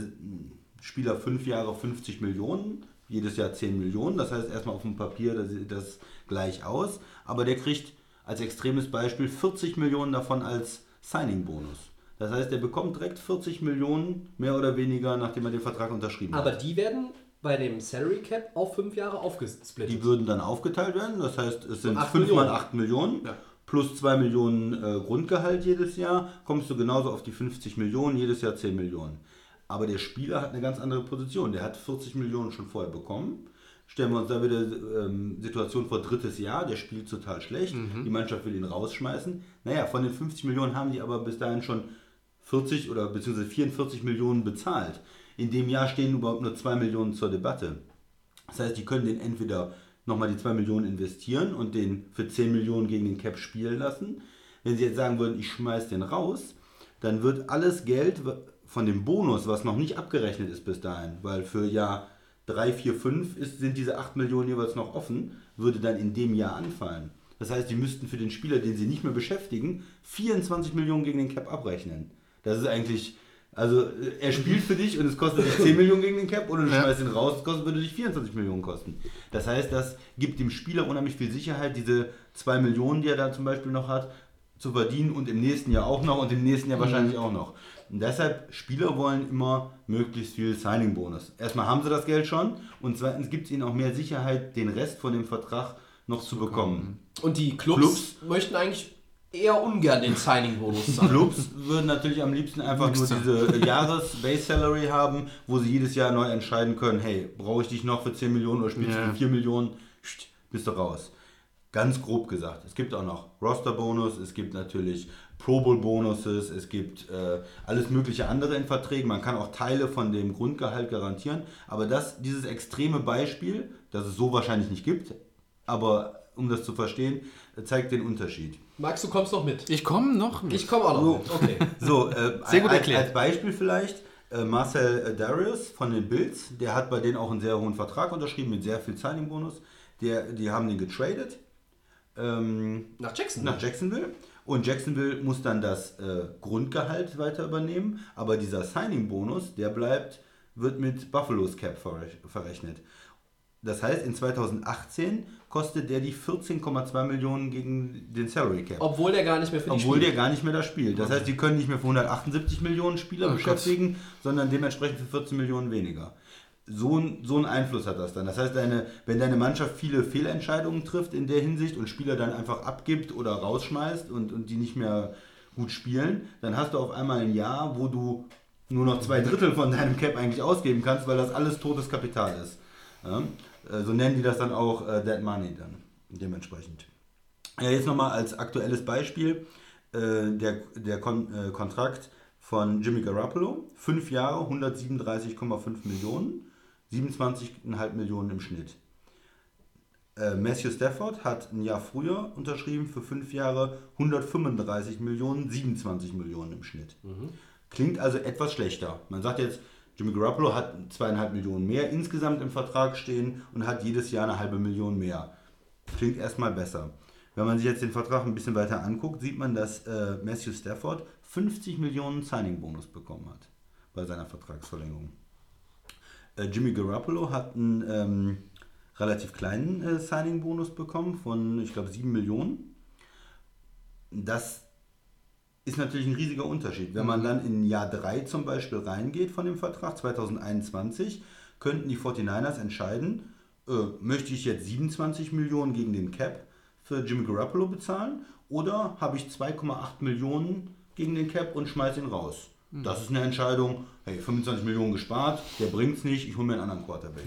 Spieler fünf Jahre 50 Millionen, jedes Jahr 10 Millionen. Das heißt erstmal auf dem Papier, da sieht das gleich aus. Aber der kriegt als extremes Beispiel 40 Millionen davon als Signing-Bonus. Das heißt, er bekommt direkt 40 Millionen, mehr oder weniger, nachdem er den Vertrag unterschrieben Aber hat. die werden bei dem Salary Cap auf fünf Jahre aufgesplittet. Die würden dann aufgeteilt werden. Das heißt, es sind acht 5 mal Millionen. 8 Millionen. Ja. Plus 2 Millionen äh, Grundgehalt jedes Jahr, kommst du genauso auf die 50 Millionen, jedes Jahr 10 Millionen. Aber der Spieler hat eine ganz andere Position. Der hat 40 Millionen schon vorher bekommen. Stellen wir uns da wieder ähm, Situation vor drittes Jahr, der spielt total schlecht, die Mannschaft will ihn rausschmeißen. Naja, von den 50 Millionen haben die aber bis dahin schon 40 oder beziehungsweise 44 Millionen bezahlt. In dem Jahr stehen überhaupt nur 2 Millionen zur Debatte. Das heißt, die können den entweder nochmal die 2 Millionen investieren und den für 10 Millionen gegen den Cap spielen lassen. Wenn sie jetzt sagen würden, ich schmeiß den raus, dann wird alles Geld von dem Bonus, was noch nicht abgerechnet ist bis dahin, weil für Jahr 3, 4, 5 ist, sind diese 8 Millionen jeweils noch offen, würde dann in dem Jahr anfallen. Das heißt, die müssten für den Spieler, den sie nicht mehr beschäftigen, 24 Millionen gegen den Cap abrechnen. Das ist eigentlich, also äh, er spielt für dich und es kostet dich 10 Millionen gegen den Cap oder du Ja. schmeißt ihn raus, es kostet, würde dich 24 Millionen kosten. Das heißt, das gibt dem Spieler unheimlich viel Sicherheit, diese 2 Millionen, die er da zum Beispiel noch hat, zu verdienen und im nächsten Jahr auch noch und im nächsten Jahr wahrscheinlich auch noch. Und deshalb, Spieler wollen immer möglichst viel Signing-Bonus. Erstmal haben sie das Geld schon und zweitens gibt es ihnen auch mehr Sicherheit, den Rest von dem Vertrag noch zu bekommen. Und die Clubs, Clubs? möchten eigentlich eher ungern den Signing-Bonus [laughs] zahlen. Clubs würden natürlich am liebsten einfach nur diese Jahres-Base-Salary haben, wo sie jedes Jahr neu entscheiden können, hey, brauche ich dich noch für 10 Millionen oder spielst du Ja. für 4 Millionen, bist du raus. Ganz grob gesagt. Es gibt auch noch Roster-Bonus, es gibt natürlich Pro Bowl-Bonuses, es gibt äh, alles mögliche andere in Verträgen. Man kann auch Teile von dem Grundgehalt garantieren. Aber das, dieses extreme Beispiel, das es so wahrscheinlich nicht gibt, aber um das zu verstehen, zeigt den Unterschied. Max, du kommst noch mit. Ich komme noch mit. Ich komme auch noch mit. Okay. [laughs] So, äh, Sehr gut als, erklärt. als Beispiel vielleicht, äh, Marcel äh, Darius von den Bills, der hat bei denen auch einen sehr hohen Vertrag unterschrieben mit sehr viel Signing-Bonus. Der, die haben den getradet ähm, Nach Jackson. nach Jacksonville und Jacksonville muss dann das äh, Grundgehalt weiter übernehmen, aber dieser Signing-Bonus, der bleibt, wird mit Buffalo's Cap verrech- verrechnet. Das heißt, in 2018 kostet der die 14,2 Millionen gegen den Salary Cap. Obwohl der gar nicht mehr für die Obwohl der spielt. gar nicht mehr da spielt. Das heißt, die können nicht mehr für 178 Millionen Spieler Oh beschäftigen, sondern dementsprechend für 14 Millionen weniger. So, so einen Einfluss hat das dann. Das heißt, deine, wenn deine Mannschaft viele Fehlentscheidungen trifft in der Hinsicht und Spieler dann einfach abgibt oder rausschmeißt und, und die nicht mehr gut spielen, dann hast du auf einmal ein Jahr, wo du nur noch zwei Drittel von deinem Cap eigentlich ausgeben kannst, weil das alles totes Kapital ist. Ja? Äh, So nennen die das dann auch äh, Dead Money dann dementsprechend. Ja, jetzt nochmal als aktuelles Beispiel äh, der, der Kon äh, Kontrakt von Jimmy Garoppolo. Fünf Jahre, 137,5 Millionen, 27,5 Millionen im Schnitt. Äh, Matthew Stafford hat ein Jahr früher unterschrieben für fünf Jahre 135 Millionen, 27 Millionen im Schnitt. Klingt also etwas schlechter. Man sagt jetzt, Jimmy Garoppolo hat zweieinhalb Millionen mehr insgesamt im Vertrag stehen und hat jedes Jahr eine halbe Million mehr. Klingt erstmal besser. Wenn man sich jetzt den Vertrag ein bisschen weiter anguckt, sieht man, dass äh, Matthew Stafford 50 Millionen Signing-Bonus bekommen hat bei seiner Vertragsverlängerung. Äh, Jimmy Garoppolo hat einen ähm, relativ kleinen äh, Signing-Bonus bekommen von, ich glaube, 7 Millionen. Das ist natürlich ein riesiger Unterschied. Wenn man dann in Jahr 3 zum Beispiel reingeht von dem Vertrag, 2021, könnten die 49ers entscheiden, äh, möchte ich jetzt 27 Millionen gegen den Cap für Jimmy Garoppolo bezahlen oder habe ich 2,8 Millionen gegen den Cap und schmeiße ihn raus. Das ist eine Entscheidung. Hey, 25 Millionen gespart, der bringt's nicht, ich hole mir einen anderen Quarterback.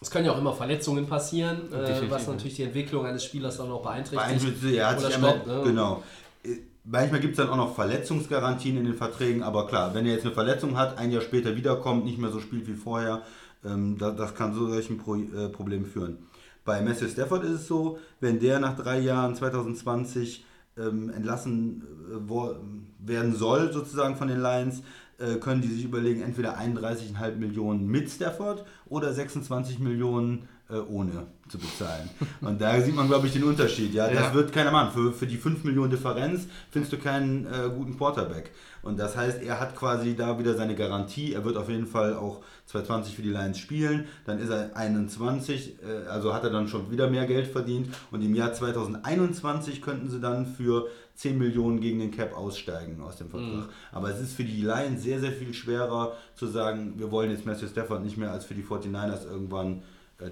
Es können ja auch immer Verletzungen passieren, äh, was ja. natürlich die Entwicklung eines Spielers dann auch beeinträchtigt. Beeinflusst, er hat oder sich einmal, stoppt, ne? genau. Äh, Manchmal gibt es dann auch noch Verletzungsgarantien in den Verträgen, aber klar, wenn er jetzt eine Verletzung hat, ein Jahr später wiederkommt, nicht mehr so spielt wie vorher, ähm, das, das kann zu solchen Pro, äh, Problemen führen. Bei Matthew Stafford ist es so, wenn der nach drei Jahren 2020 ähm, entlassen äh, wo, werden soll, sozusagen von den Lions, äh, können die sich überlegen, entweder 31,5 Millionen mit Stafford oder 26 Millionen ohne zu bezahlen. Und da sieht man, glaube ich, den Unterschied. Ja, das Ja. wird keiner machen. Für, für die 5 Millionen Differenz findest du keinen äh, guten Quarterback. Und das heißt, er hat quasi da wieder seine Garantie. Er wird auf jeden Fall auch 2020 für die Lions spielen. Dann ist er 21, äh, also hat er dann schon wieder mehr Geld verdient. Und im Jahr 2021 könnten sie dann für 10 Millionen gegen den Cap aussteigen aus dem Vertrag. Aber es ist für die Lions sehr, sehr viel schwerer zu sagen, wir wollen jetzt Matthew Stafford nicht mehr als für die 49ers irgendwann äh,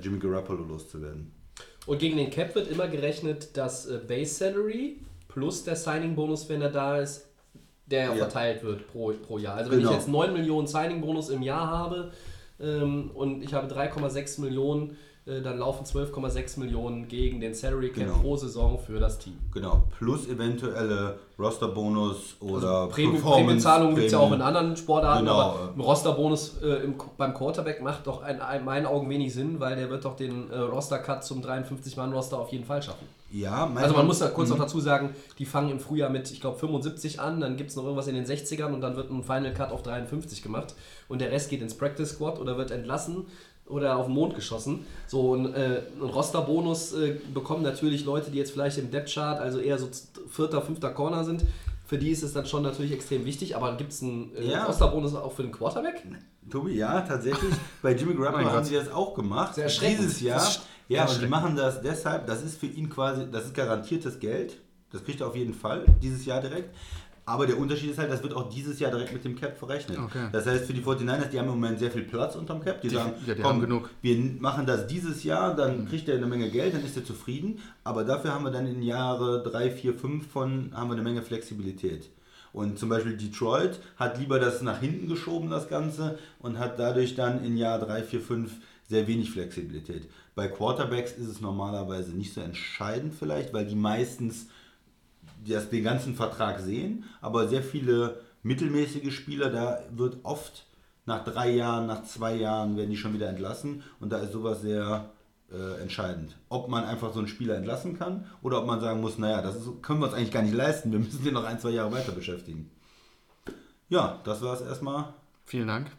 Jimmy Garoppolo loszuwerden. Und gegen den Cap wird immer gerechnet, dass äh, Base Salary plus der Signing-Bonus, wenn er da ist, der Ja. verteilt wird pro, pro Jahr. Also wenn Genau. ich jetzt 9 Millionen Signing-Bonus im Jahr habe ähm, und ich habe 3,6 Millionen, äh, dann laufen 12,6 Millionen gegen den Salary Cap Genau. pro Saison für das Team. Genau, plus eventuelle Rosterbonus oder Prämie- Performance- Prämienzahlungen gibt es ja auch in anderen Sportarten, Genau. aber ein Rosterbonus äh, im, beim Quarterback macht doch in, in meinen Augen wenig Sinn, weil der wird doch den äh, Roster-Cut zum 53-Mann-Roster auf jeden Fall schaffen. Ja, manchmal- Also man muss da kurz Mhm. noch dazu sagen, die fangen im Frühjahr mit, ich glaube, 75 an, dann gibt es noch irgendwas in den 60ern und dann wird ein Final Cut auf 53 gemacht und der Rest geht ins Practice Squad oder wird entlassen oder auf den Mond geschossen. So ein, äh, ein Rosterbonus äh, bekommen natürlich Leute, die jetzt vielleicht im Depth Chart, also eher so vierter, fünfter Corner sind. Für die ist es dann schon natürlich extrem wichtig, aber gibt es einen äh, Ja. Rosterbonus auch für den Quarterback? Tobi, ja, tatsächlich. [laughs] Bei Jimmy Garoppolo haben sie das auch gemacht. Sehr. Dieses Jahr. Ja, und die machen das deshalb, das ist für ihn quasi, das ist garantiertes Geld. Das kriegt er auf jeden Fall, dieses Jahr direkt. Aber der Unterschied ist halt, das wird auch dieses Jahr direkt mit dem Cap verrechnet. Okay. Das heißt, für die 49ers, die haben im Moment sehr viel Platz unterm Cap. Die, Die- sagen, ja, die komm, haben genug. wir machen das dieses Jahr, dann kriegt er eine Menge Geld, dann ist er zufrieden. Aber dafür haben wir dann in Jahre 3, 4, 5 von, haben wir eine Menge Flexibilität. Und zum Beispiel Detroit hat lieber das nach hinten geschoben, das Ganze, und hat dadurch dann in Jahr 3, 4, 5 sehr wenig Flexibilität. Bei Quarterbacks ist es normalerweise nicht so entscheidend vielleicht, weil die meistens das, den ganzen Vertrag sehen, aber sehr viele mittelmäßige Spieler, da wird oft nach drei Jahren, nach zwei Jahren werden die schon wieder entlassen und da ist sowas sehr äh, entscheidend. Ob man einfach so einen Spieler entlassen kann oder ob man sagen muss, naja, das ist, können wir uns eigentlich gar nicht leisten, wir müssen den noch ein, zwei Jahre weiter beschäftigen. Ja, das war es erstmal Vielen Dank.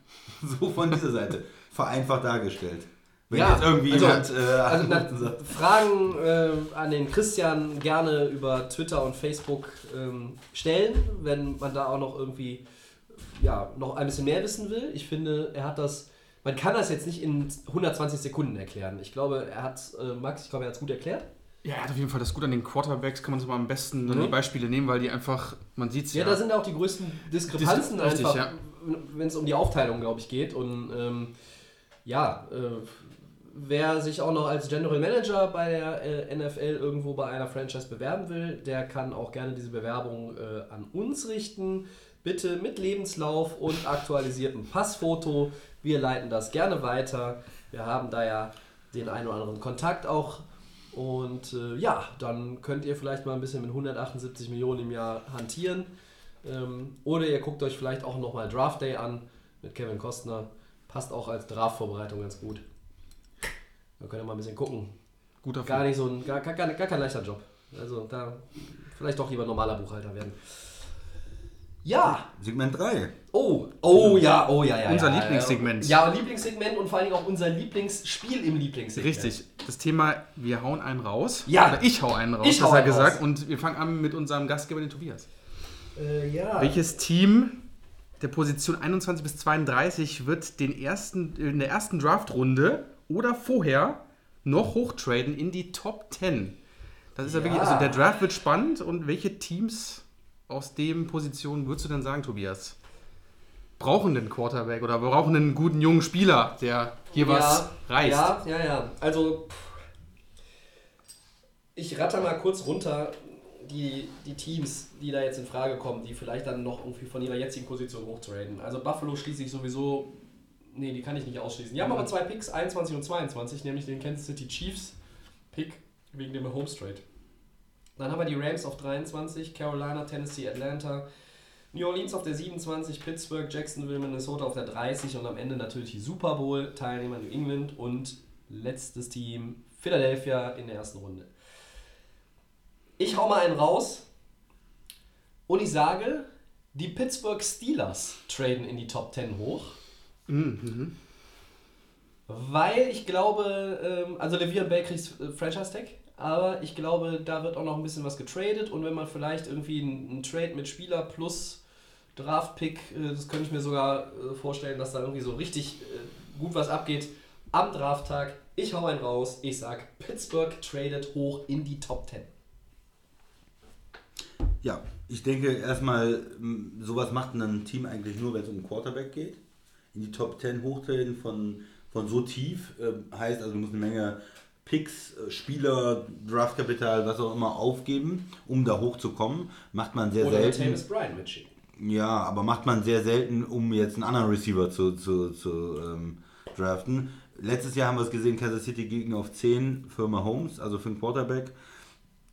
so von dieser Seite. Vereinfacht dargestellt. Wenn Ja, jetzt irgendwie also- jemand äh, Also na, Fragen äh, an den Christian gerne über Twitter und Facebook ähm, stellen, wenn man da auch noch irgendwie ja, noch ein bisschen mehr wissen will. Ich finde, er hat das, man kann das jetzt nicht in 120 Sekunden erklären. Ich glaube, er hat, äh, Max, ich glaube, er hat es gut erklärt. Ja, er hat auf jeden Fall das gut an den Quarterbacks, kann man so mal am besten dann Mhm. die Beispiele nehmen, weil die einfach, man sieht es Ja, ja. da sind auch die größten Diskrepanzen Dis- richtig, einfach, ja. wenn es um die Aufteilung, glaube ich, geht. Und ähm, ja, äh, wer sich auch noch als General Manager bei der äh, NFL irgendwo bei einer Franchise bewerben will, der kann auch gerne diese Bewerbung äh, an uns richten. Bitte mit Lebenslauf und aktualisiertem Passfoto. Wir leiten das gerne weiter. Wir haben da ja den einen oder anderen Kontakt auch. Und äh, ja, dann könnt ihr vielleicht mal ein bisschen mit 178 Millionen im Jahr hantieren. Ähm, oder ihr guckt euch vielleicht auch nochmal Draft Day an mit Kevin Costner. Passt auch als Draft-Vorbereitung ganz gut. Da könnt ihr mal ein bisschen gucken. Guter Gar Film. nicht so ein, gar, gar, gar gar kein leichter Job. Also da vielleicht doch lieber normaler Buchhalter werden. Ja, Segment 3. Oh, oh ja, oh ja, ja. Unser ja, Lieblingssegment. Ja, Lieblingssegment und vor allen Dingen auch unser Lieblingsspiel im Lieblingssegment. Richtig. Das Thema, wir hauen einen raus. Ja. Oder ich hau einen raus, Ich hau besser gesagt. raus. Und wir fangen an mit unserem Gastgeber, den Tobias. Äh, ja. Welches Team der Position 21 bis 32 wird den ersten, in der ersten Draftrunde oder vorher noch hochtraden in die Top 10? Das ist ja, Ja. wirklich, also der Draft wird spannend und welche Teams aus den Positionen würdest du denn sagen, Tobias? Brauchen einen Quarterback oder brauchen einen guten jungen Spieler, der hier was reißt? Ja, ja, ja. Also, ich ratter mal kurz runter. die, die Teams, die da jetzt in Frage kommen, die vielleicht dann noch irgendwie von ihrer jetzigen Position hochtraden. Also Buffalo schließe ich sowieso. Nee, die kann ich nicht ausschließen. Die haben aber zwei Picks, 21 und 22, nämlich den Kansas City Chiefs Pick wegen dem Home Trade. Dann haben wir die Rams auf 23, Carolina, Tennessee, Atlanta, New Orleans auf der 27, Pittsburgh, Jacksonville, Minnesota auf der 30 und am Ende natürlich die Super Bowl-Teilnehmer New England und letztes Team Philadelphia in der ersten Runde. Ich hau mal einen raus und ich sage, die Pittsburgh Steelers traden in die Top 10 hoch. Weil ich glaube, ähm, also Le'Veon Bell kriegt äh, Franchise Tag, aber ich glaube, da wird auch noch ein bisschen was getradet und wenn man vielleicht irgendwie einen, Trade mit Spieler plus Draft-Pick, äh, das könnte ich mir sogar äh, vorstellen, dass da irgendwie so richtig gut was abgeht am Drafttag. Ich hau einen raus, ich sag, Pittsburgh tradet hoch in die Top 10. Ja, ich denke erstmal, sowas macht ein Team eigentlich nur, wenn es um Quarterback geht. In die Top 10 hochtreten von, von so tief äh, heißt also, du musst eine Menge Picks, äh, Spieler, Draftkapital, was auch immer aufgeben, um da hochzukommen. Macht man sehr Oder selten. Tavis Bryant mitschicken. Ja, aber macht man sehr selten, um jetzt einen anderen Receiver zu, zu, zu ähm, draften. Letztes Jahr haben wir es gesehen, Kansas City ging auf 10 für Mahomes, also für einen Quarterback.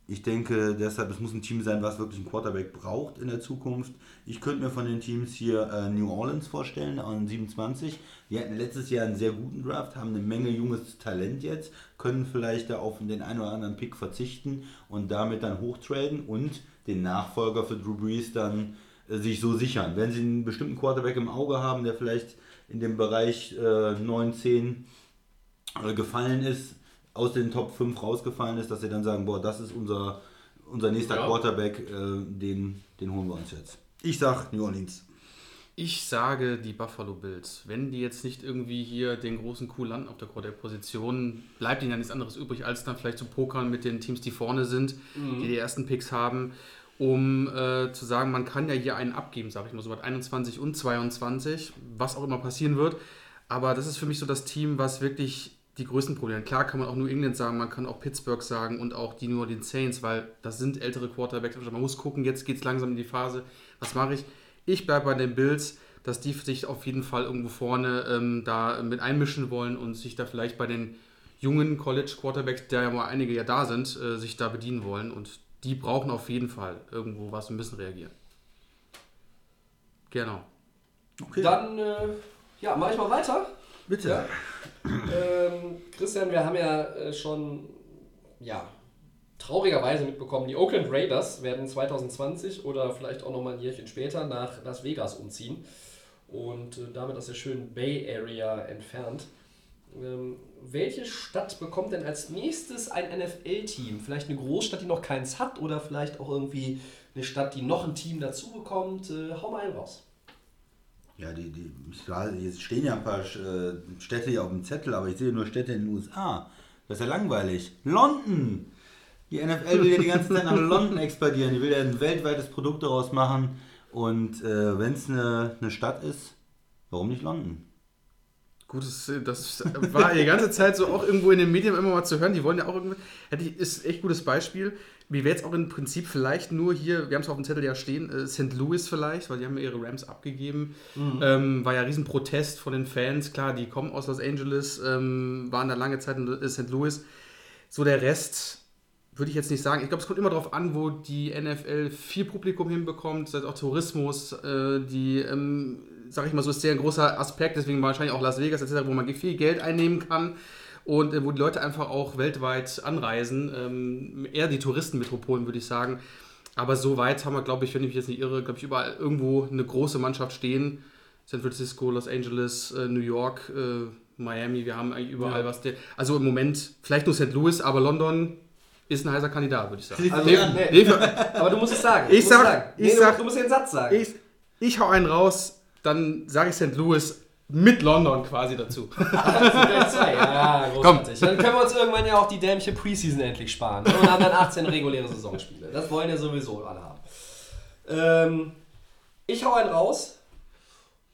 Ich denke deshalb, es muss ein Team sein, was wirklich einen Quarterback braucht in der Zukunft. Ich könnte mir von den Teams hier äh, New Orleans vorstellen, an 27. Die hatten letztes Jahr einen sehr guten Draft, haben eine Menge junges Talent jetzt, können vielleicht da auf den einen oder anderen Pick verzichten und damit dann hochtraden und den Nachfolger für Drew Brees dann äh, sich so sichern. Wenn sie einen bestimmten Quarterback im Auge haben, der vielleicht in dem Bereich äh, 9, 10 äh, gefallen ist, aus den Top 5 rausgefallen ist, dass sie dann sagen, boah, das ist unser, unser nächster Ja. Quarterback, äh, den, den holen wir uns jetzt. Ich sag New Orleans. Ich sage die Buffalo Bills. Wenn die jetzt nicht irgendwie hier den großen Coup landen auf der Quarterback-Position, bleibt ihnen ja nichts anderes übrig, als dann vielleicht zu pokern mit den Teams, die vorne sind, die die ersten Picks haben, um äh, zu sagen, man kann ja hier einen abgeben, sage ich mal so was 21 und 22, was auch immer passieren wird. Aber das ist für mich so das Team, was wirklich die größten Probleme. Klar kann man auch New England sagen, man kann auch Pittsburgh sagen und auch die New Orleans Saints, weil das sind ältere Quarterbacks. Also man muss gucken, jetzt geht es langsam in die Phase. Was mache ich? Ich bleibe bei den Bills, dass die sich auf jeden Fall irgendwo vorne ähm, da mit einmischen wollen und sich da vielleicht bei den jungen College Quarterbacks, der ja mal einige ja da sind, äh, sich da bedienen wollen. Und die brauchen auf jeden Fall irgendwo was und müssen reagieren. Genau. Okay, Dann, äh, ja, mache ich mal weiter. Bitte. Ja. ähm, Christian, wir haben ja äh, schon, ja, traurigerweise mitbekommen, die Oakland Raiders werden 2020 oder vielleicht auch nochmal ein Jährchen später nach Las Vegas umziehen und äh, damit aus der schönen Bay Area entfernt. Ähm, welche Stadt bekommt denn als nächstes ein NFL-Team? Vielleicht eine Großstadt, die noch keins hat oder vielleicht auch irgendwie eine Stadt, die noch ein Team dazu bekommt? Äh, hau mal einen raus. Ja, die, die, weiß, hier stehen ja ein paar äh, Städte hier auf dem Zettel, aber ich sehe nur Städte in den USA. Das ist ja langweilig. London! Die NFL will ja die ganze Zeit nach London expandieren. Die will ja ein weltweites Produkt daraus machen. Und äh, wenn es eine, eine Stadt ist, warum nicht London? Gut, das, das war die ganze Zeit so auch irgendwo in den Medien immer mal zu hören. Die wollen ja auch irgendwie. Ist echt gutes Beispiel. Wie wäre jetzt auch im Prinzip vielleicht nur hier, wir haben es auf dem Zettel ja stehen, äh, St. Louis vielleicht, weil die haben ja ihre Rams abgegeben. Ähm, war ja riesen Protest von den Fans. Klar, die kommen aus Los Angeles, ähm, waren da lange Zeit in äh, St. Louis. So der Rest würde ich jetzt nicht sagen. Ich glaube, es kommt immer darauf an, wo die NFL viel Publikum hinbekommt, sei es auch Tourismus, äh, die, ähm, sag ich mal so, ist sehr ein großer Aspekt, deswegen wahrscheinlich auch Las Vegas etc., wo man viel Geld einnehmen kann und äh, wo die Leute einfach auch weltweit anreisen. Ähm, eher die Touristenmetropolen, würde ich sagen. Aber so weit haben wir, glaube ich, wenn ich mich jetzt nicht irre, glaube ich, überall irgendwo eine große Mannschaft stehen. San Francisco, Los Angeles, äh, New York, äh, Miami, wir haben eigentlich überall Ja. was. Also im Moment vielleicht nur St. Louis, aber London ist ein heißer Kandidat, würde ich sagen. Also, Nee, nee. nee, [laughs] Aber du musst es sagen. Ich Du musst es sag- sagen. ich sag- du musst den Satz sagen. ich, ich hau einen raus, dann sage ich St. Louis mit London quasi dazu. [laughs] Zwei. Ja, großartig. Dann können wir uns irgendwann ja auch die dämliche Preseason endlich sparen. Und haben dann 18 reguläre Saisonspiele. Das wollen ja sowieso alle haben. Ähm, ich hau einen raus.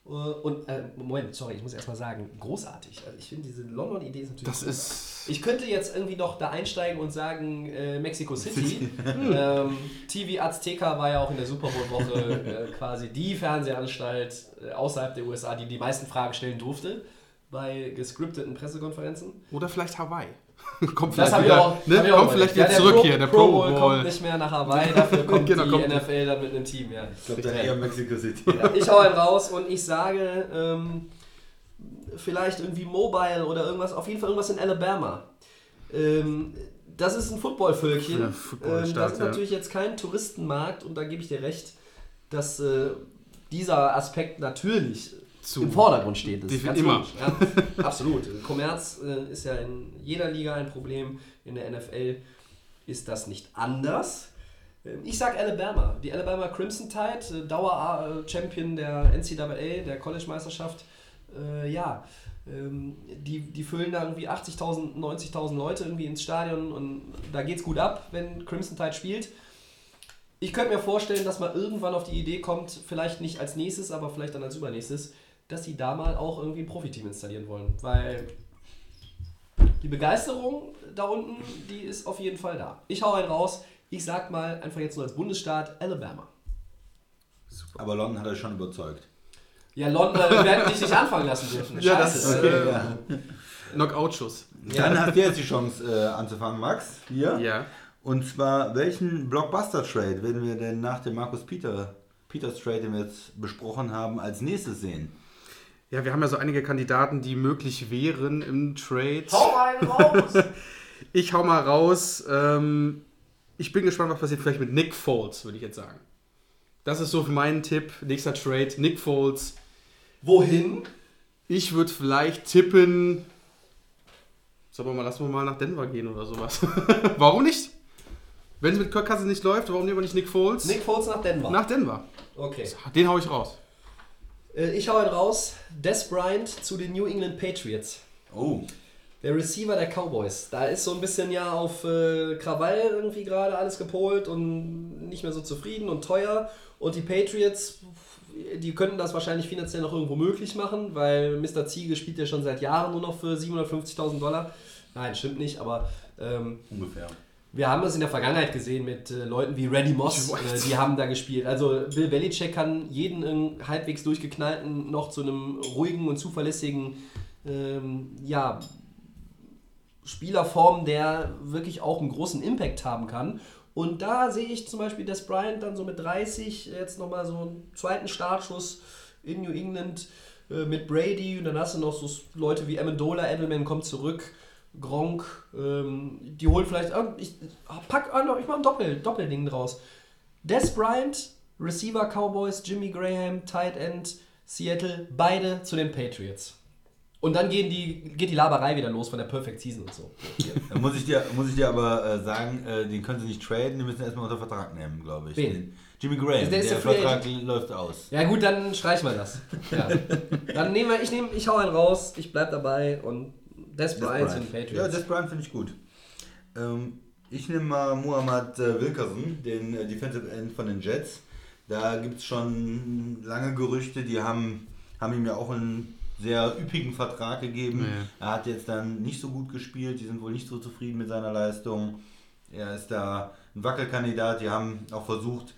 Äh, Und, äh, Moment, sorry, ich muss erstmal sagen, großartig. Also ich finde diese London-Idee ist natürlich. Das super. ist. Ich könnte jetzt irgendwie noch da einsteigen und sagen, äh, Mexico City. [laughs] ähm, TV Azteca war ja auch in der Super Bowl-Woche äh, quasi die Fernsehanstalt äh, außerhalb der USA, die die meisten Fragen stellen durfte bei gescripteten Pressekonferenzen. Oder vielleicht Hawaii. [laughs] kommt vielleicht wieder, auch. ne? auch kommt überlegt. vielleicht wieder Ja, zurück Pro, hier, der Pro Pro Bowl kommt nicht mehr nach Hawaii, dafür [laughs] kommt Genau, die kommt- NFL dann mit einem Team. Ja. Ich glaube, dann eher Mexico City. Ja, ich hau einen raus und ich sage, ähm, vielleicht irgendwie Mobile oder irgendwas, auf jeden Fall irgendwas in Alabama. Ähm, das ist ein Footballvölkchen. Ja, Footballstadt, ähm, das ist ja. natürlich jetzt kein Touristenmarkt und da gebe ich dir recht, dass äh, dieser Aspekt natürlich Zu- im Vordergrund steht. Das ist ganz immer. logisch, Ja, absolut. Kommerz äh, ist ja in jeder Liga ein Problem. In der NFL ist das nicht anders. Ähm, Ich sag Alabama. Die Alabama Crimson Tide, äh, Dauer-Champion der NCAA, der College-Meisterschaft. Äh, ja, ähm, die, die füllen da irgendwie 80.000, 90.000 Leute irgendwie ins Stadion und da geht's gut ab, wenn Crimson Tide spielt. Ich könnte mir vorstellen, dass man irgendwann auf die Idee kommt, vielleicht nicht als nächstes, aber vielleicht dann als übernächstes, dass sie da mal auch irgendwie ein Profiteam installieren wollen. Weil die Begeisterung da unten, die ist auf jeden Fall da. Ich hau einen raus. Ich sag mal einfach jetzt nur als Bundesstaat Alabama. Aber London hat er schon überzeugt. Ja, London äh, werden dich nicht anfangen lassen dürfen. Ja, das Scheiße. ist Äh, Okay, ja. Knockout-Schuss. Dann hast du jetzt die Chance äh, anzufangen, Max. Hier. Ja. Und zwar, welchen Blockbuster-Trade werden wir denn nach dem Markus Peter, Peters Trade, den wir jetzt besprochen haben, als nächstes sehen? Ja, wir haben ja so einige Kandidaten, die möglich wären im Trade. Hau einen raus! [laughs] Ich hau mal raus. Ähm, ich bin gespannt, was passiert vielleicht mit Nick Foles, würde ich jetzt sagen. Das ist so mein Tipp. Nächster Trade, Nick Foles. Wohin? Ich würde vielleicht tippen. Sagen wir mal, lassen wir mal nach Denver gehen oder sowas. [laughs] warum nicht? Wenn es mit Kirk Cousins nicht läuft, warum nehmen wir nicht Nick Foles? Nick Foles nach Denver. Nach Denver. Okay. Den hau ich raus. Äh, Ich hau einen raus. Des Bryant zu den New England Patriots. Oh, Der Receiver der Cowboys. Da ist so ein bisschen ja auf äh, Krawall irgendwie gerade alles gepolt und nicht mehr so zufrieden und teuer. Und die Patriots, die könnten das wahrscheinlich finanziell noch irgendwo möglich machen, weil Mr. Ziege spielt ja schon seit Jahren nur noch für 750.000 Dollar. Nein, stimmt nicht, aber ähm, ungefähr. Wir haben das in der Vergangenheit gesehen mit äh, Leuten wie Randy Moss, äh, die haben da gespielt. Also Bill Belichick kann jeden halbwegs durchgeknallten noch zu einem ruhigen und zuverlässigen ähm, ja, Spieler formen, der wirklich auch einen großen Impact haben kann. Und da sehe ich zum Beispiel Des Bryant dann so mit 30 jetzt nochmal so einen zweiten Startschuss in New England äh, mit Brady und dann hast du noch so Leute wie Amendola, Edelman kommt zurück, Gronk, ähm, die holen vielleicht, ich pack, noch, ich mach ein Doppel, Doppelding draus. Des Bryant, Receiver Cowboys, Jimmy Graham, Tight End, Seattle, beide zu den Patriots. Und dann gehen die, geht die Laberei wieder los von der Perfect Season und so. Da muss ich dir, muss ich dir aber äh, sagen, äh, den können sie nicht traden, den müssen erstmal unter Vertrag nehmen, glaube ich. Wen? Den Jimmy Graham, Der der, Vertrag läuft aus. Ja gut, dann streichen wir das. Ja. [laughs] Dann nehmen wir, ich nehme, ich hau einen raus, ich bleib dabei und Des Bryant Bryant. den Ja, Patriots. Des Bryant finde ich gut. Ähm, ich nehme mal Muhammad äh, Wilkerson, den äh, Defensive End von den Jets. Da gibt es schon lange Gerüchte, die haben, haben ihm ja auch einen sehr üppigen Vertrag gegeben. Ja. Er hat jetzt dann nicht so gut gespielt, die sind wohl nicht so zufrieden mit seiner Leistung. Er ist da ein Wackelkandidat, die haben auch versucht,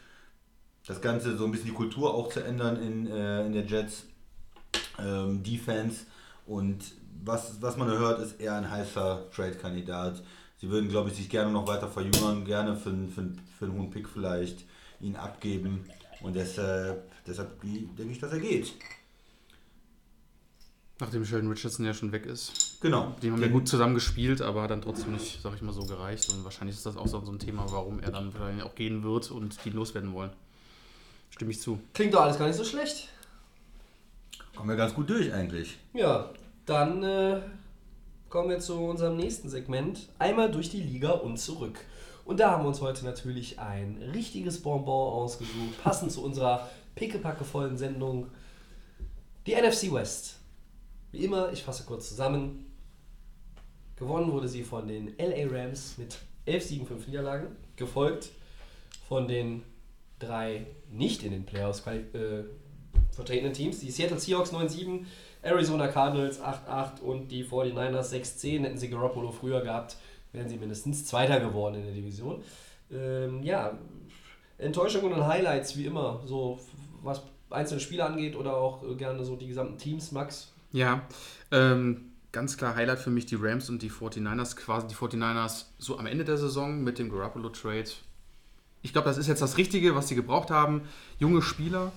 das Ganze so ein bisschen die Kultur auch zu ändern in, äh, in der Jets ähm, Defense. Und was, was man hört, ist eher ein heißer Trade-Kandidat. Sie würden, glaube ich, sich gerne noch weiter verjüngern, gerne für, einen- für, für einen hohen Pick vielleicht ihn abgeben. Und deshalb, deshalb denke ich, dass er geht. Nachdem Sheldon Richardson ja schon weg ist. Genau. Die haben ja gut zusammen gespielt, aber hat dann trotzdem nicht, sag ich mal, so gereicht. Und wahrscheinlich ist das auch so so ein Thema, warum er dann wahrscheinlich auch gehen wird und die loswerden wollen. Stimme ich zu. Klingt doch alles gar nicht so schlecht. Kommen wir ganz gut durch eigentlich. Ja, dann äh, kommen wir zu unserem nächsten Segment. Einmal durch die Liga und zurück. Und da haben wir uns heute natürlich ein richtiges Bonbon ausgesucht, passend zu unserer pickepackevollen Sendung. Die NFC West. Wie immer, ich fasse kurz zusammen. Gewonnen wurde sie von den LA Rams mit 11 Siegen, 5 Niederlagen. Gefolgt von den drei nicht in den Playoffs äh, vertretenen Teams. Die Seattle Seahawks 9-7, Arizona Cardinals 8-8 und die 49ers 6-10. Hätten sie Garoppolo früher gehabt, wären sie mindestens Zweiter geworden in der Division. Ähm, ja, Enttäuschungen und Highlights wie immer, so was einzelne Spiele angeht oder auch äh, gerne so die gesamten Teams, Max. Ja, ähm, ganz klar Highlight für mich die Rams und die 49ers, quasi die 49ers so am Ende der Saison mit dem Garoppolo-Trade. Ich glaube, das ist jetzt das Richtige, was sie gebraucht haben. Junge Spieler.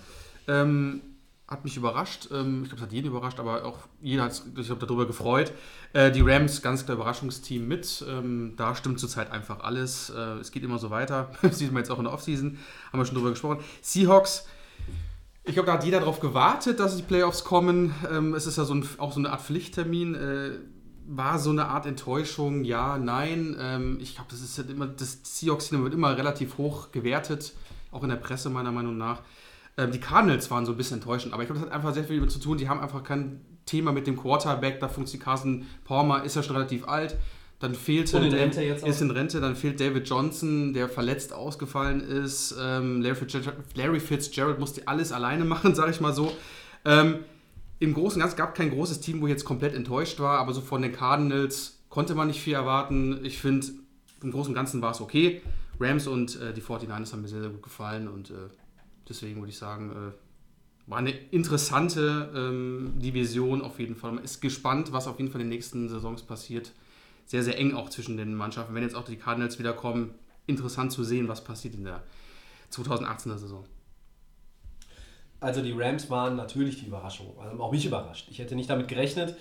Ähm, hat mich überrascht. Ähm, ich glaube, es hat jeden überrascht, aber auch jeder hat sich darüber gefreut. Äh, die Rams, ganz klar Überraschungsteam mit. Ähm, da stimmt zurzeit einfach alles. Äh, es geht immer so weiter. [laughs] Das sieht man jetzt auch in der Offseason. Haben wir schon drüber gesprochen. Seahawks. Ich glaube, da hat jeder darauf gewartet, dass die Playoffs kommen. Ähm, es ist ja so ein, auch so eine Art Pflichttermin. Äh, war so eine Art Enttäuschung, ja, nein. Ich glaube, das ist halt immer, das Seahawks-Team wird immer relativ hoch gewertet, auch in der Presse meiner Meinung nach. Ähm, die Cardinals waren so ein bisschen enttäuschend, aber ich glaube, das hat einfach sehr viel damit zu tun. Die haben einfach kein Thema mit dem Quarterback. Da funktioniert Carson Palmer, ist ja schon relativ alt. Dann fehlte Und in Rente jetzt auch. ist in Rente, dann fehlt David Johnson, der verletzt ausgefallen ist. Ähm, Larry, Fitzgerald, Larry Fitzgerald musste alles alleine machen, [laughs] sage ich mal so. Ähm, Im Großen und Ganzen gab kein großes Team, wo ich jetzt komplett enttäuscht war, aber so von den Cardinals konnte man nicht viel erwarten. Ich finde, im Großen und Ganzen war es okay. Rams und äh, die 49ers haben mir sehr, sehr gut gefallen und äh, deswegen würde ich sagen, äh, war eine interessante ähm, Division auf jeden Fall. Man ist gespannt, was auf jeden Fall in den nächsten Saisons passiert. Sehr, sehr eng auch zwischen den Mannschaften. Wenn jetzt auch die Cardinals wieder kommen, interessant zu sehen, was passiert in der 2018er Saison. Also die Rams waren natürlich die Überraschung, haben auch mich überrascht. Ich hätte nicht damit gerechnet,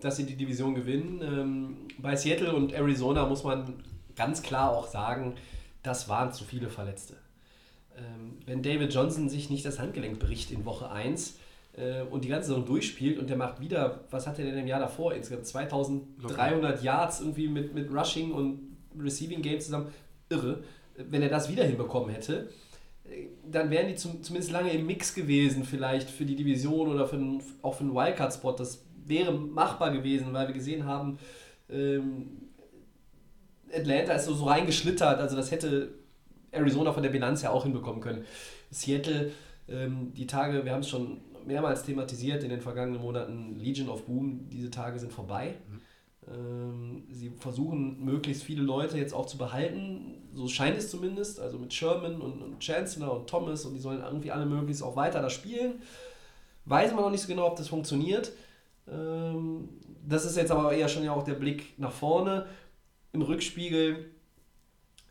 dass sie die Division gewinnen. Ähm, bei Seattle und Arizona muss man ganz klar auch sagen, das waren zu viele Verletzte. Ähm, wenn David Johnson sich nicht das Handgelenk bricht in Woche 1 äh, und die ganze Saison durchspielt und der macht wieder, was hat er denn im Jahr davor? Insgesamt 2300 Yards irgendwie mit, mit Rushing und Receiving Game zusammen. Irre. Wenn er das wieder hinbekommen hätte, dann wären die zum, zumindest lange im Mix gewesen, vielleicht für die Division oder für einen, auch für einen Wildcard-Spot. Das wäre machbar gewesen, weil wir gesehen haben, ähm, Atlanta ist so, so reingeschlittert, also das hätte Arizona von der Bilanz ja auch hinbekommen können. Seattle, ähm, die Tage, wir haben es schon mehrmals thematisiert in den vergangenen Monaten, Legion of Boom, diese Tage sind vorbei. Ähm, sie versuchen möglichst viele Leute jetzt auch zu behalten, so scheint es zumindest, also mit Sherman und, und Chancellor und Thomas und die sollen irgendwie alle möglichst auch weiter da spielen. Weiß man noch nicht so genau, ob das funktioniert. Ähm, das ist jetzt aber eher schon ja auch der Blick nach vorne. Im Rückspiegel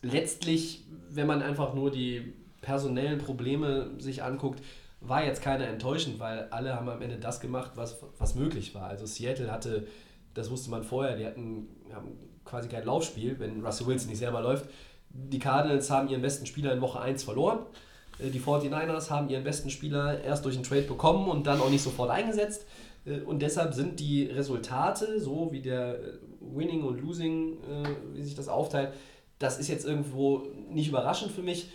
letztlich, wenn man einfach nur die personellen Probleme sich anguckt, war jetzt keiner enttäuschend, weil alle haben am Ende das gemacht, was, was möglich war. Also Seattle hatte, das wusste man vorher, die hatten haben quasi kein Laufspiel, wenn Russell Wilson nicht selber läuft. Die Cardinals haben ihren besten Spieler in Woche 1 verloren. Äh, Die 49ers haben ihren besten Spieler erst durch einen Trade bekommen und dann auch nicht sofort eingesetzt. Äh, Und deshalb sind die Resultate, so wie der äh, Winning und Losing, wie sich das aufteilt, das ist jetzt irgendwo nicht überraschend für mich.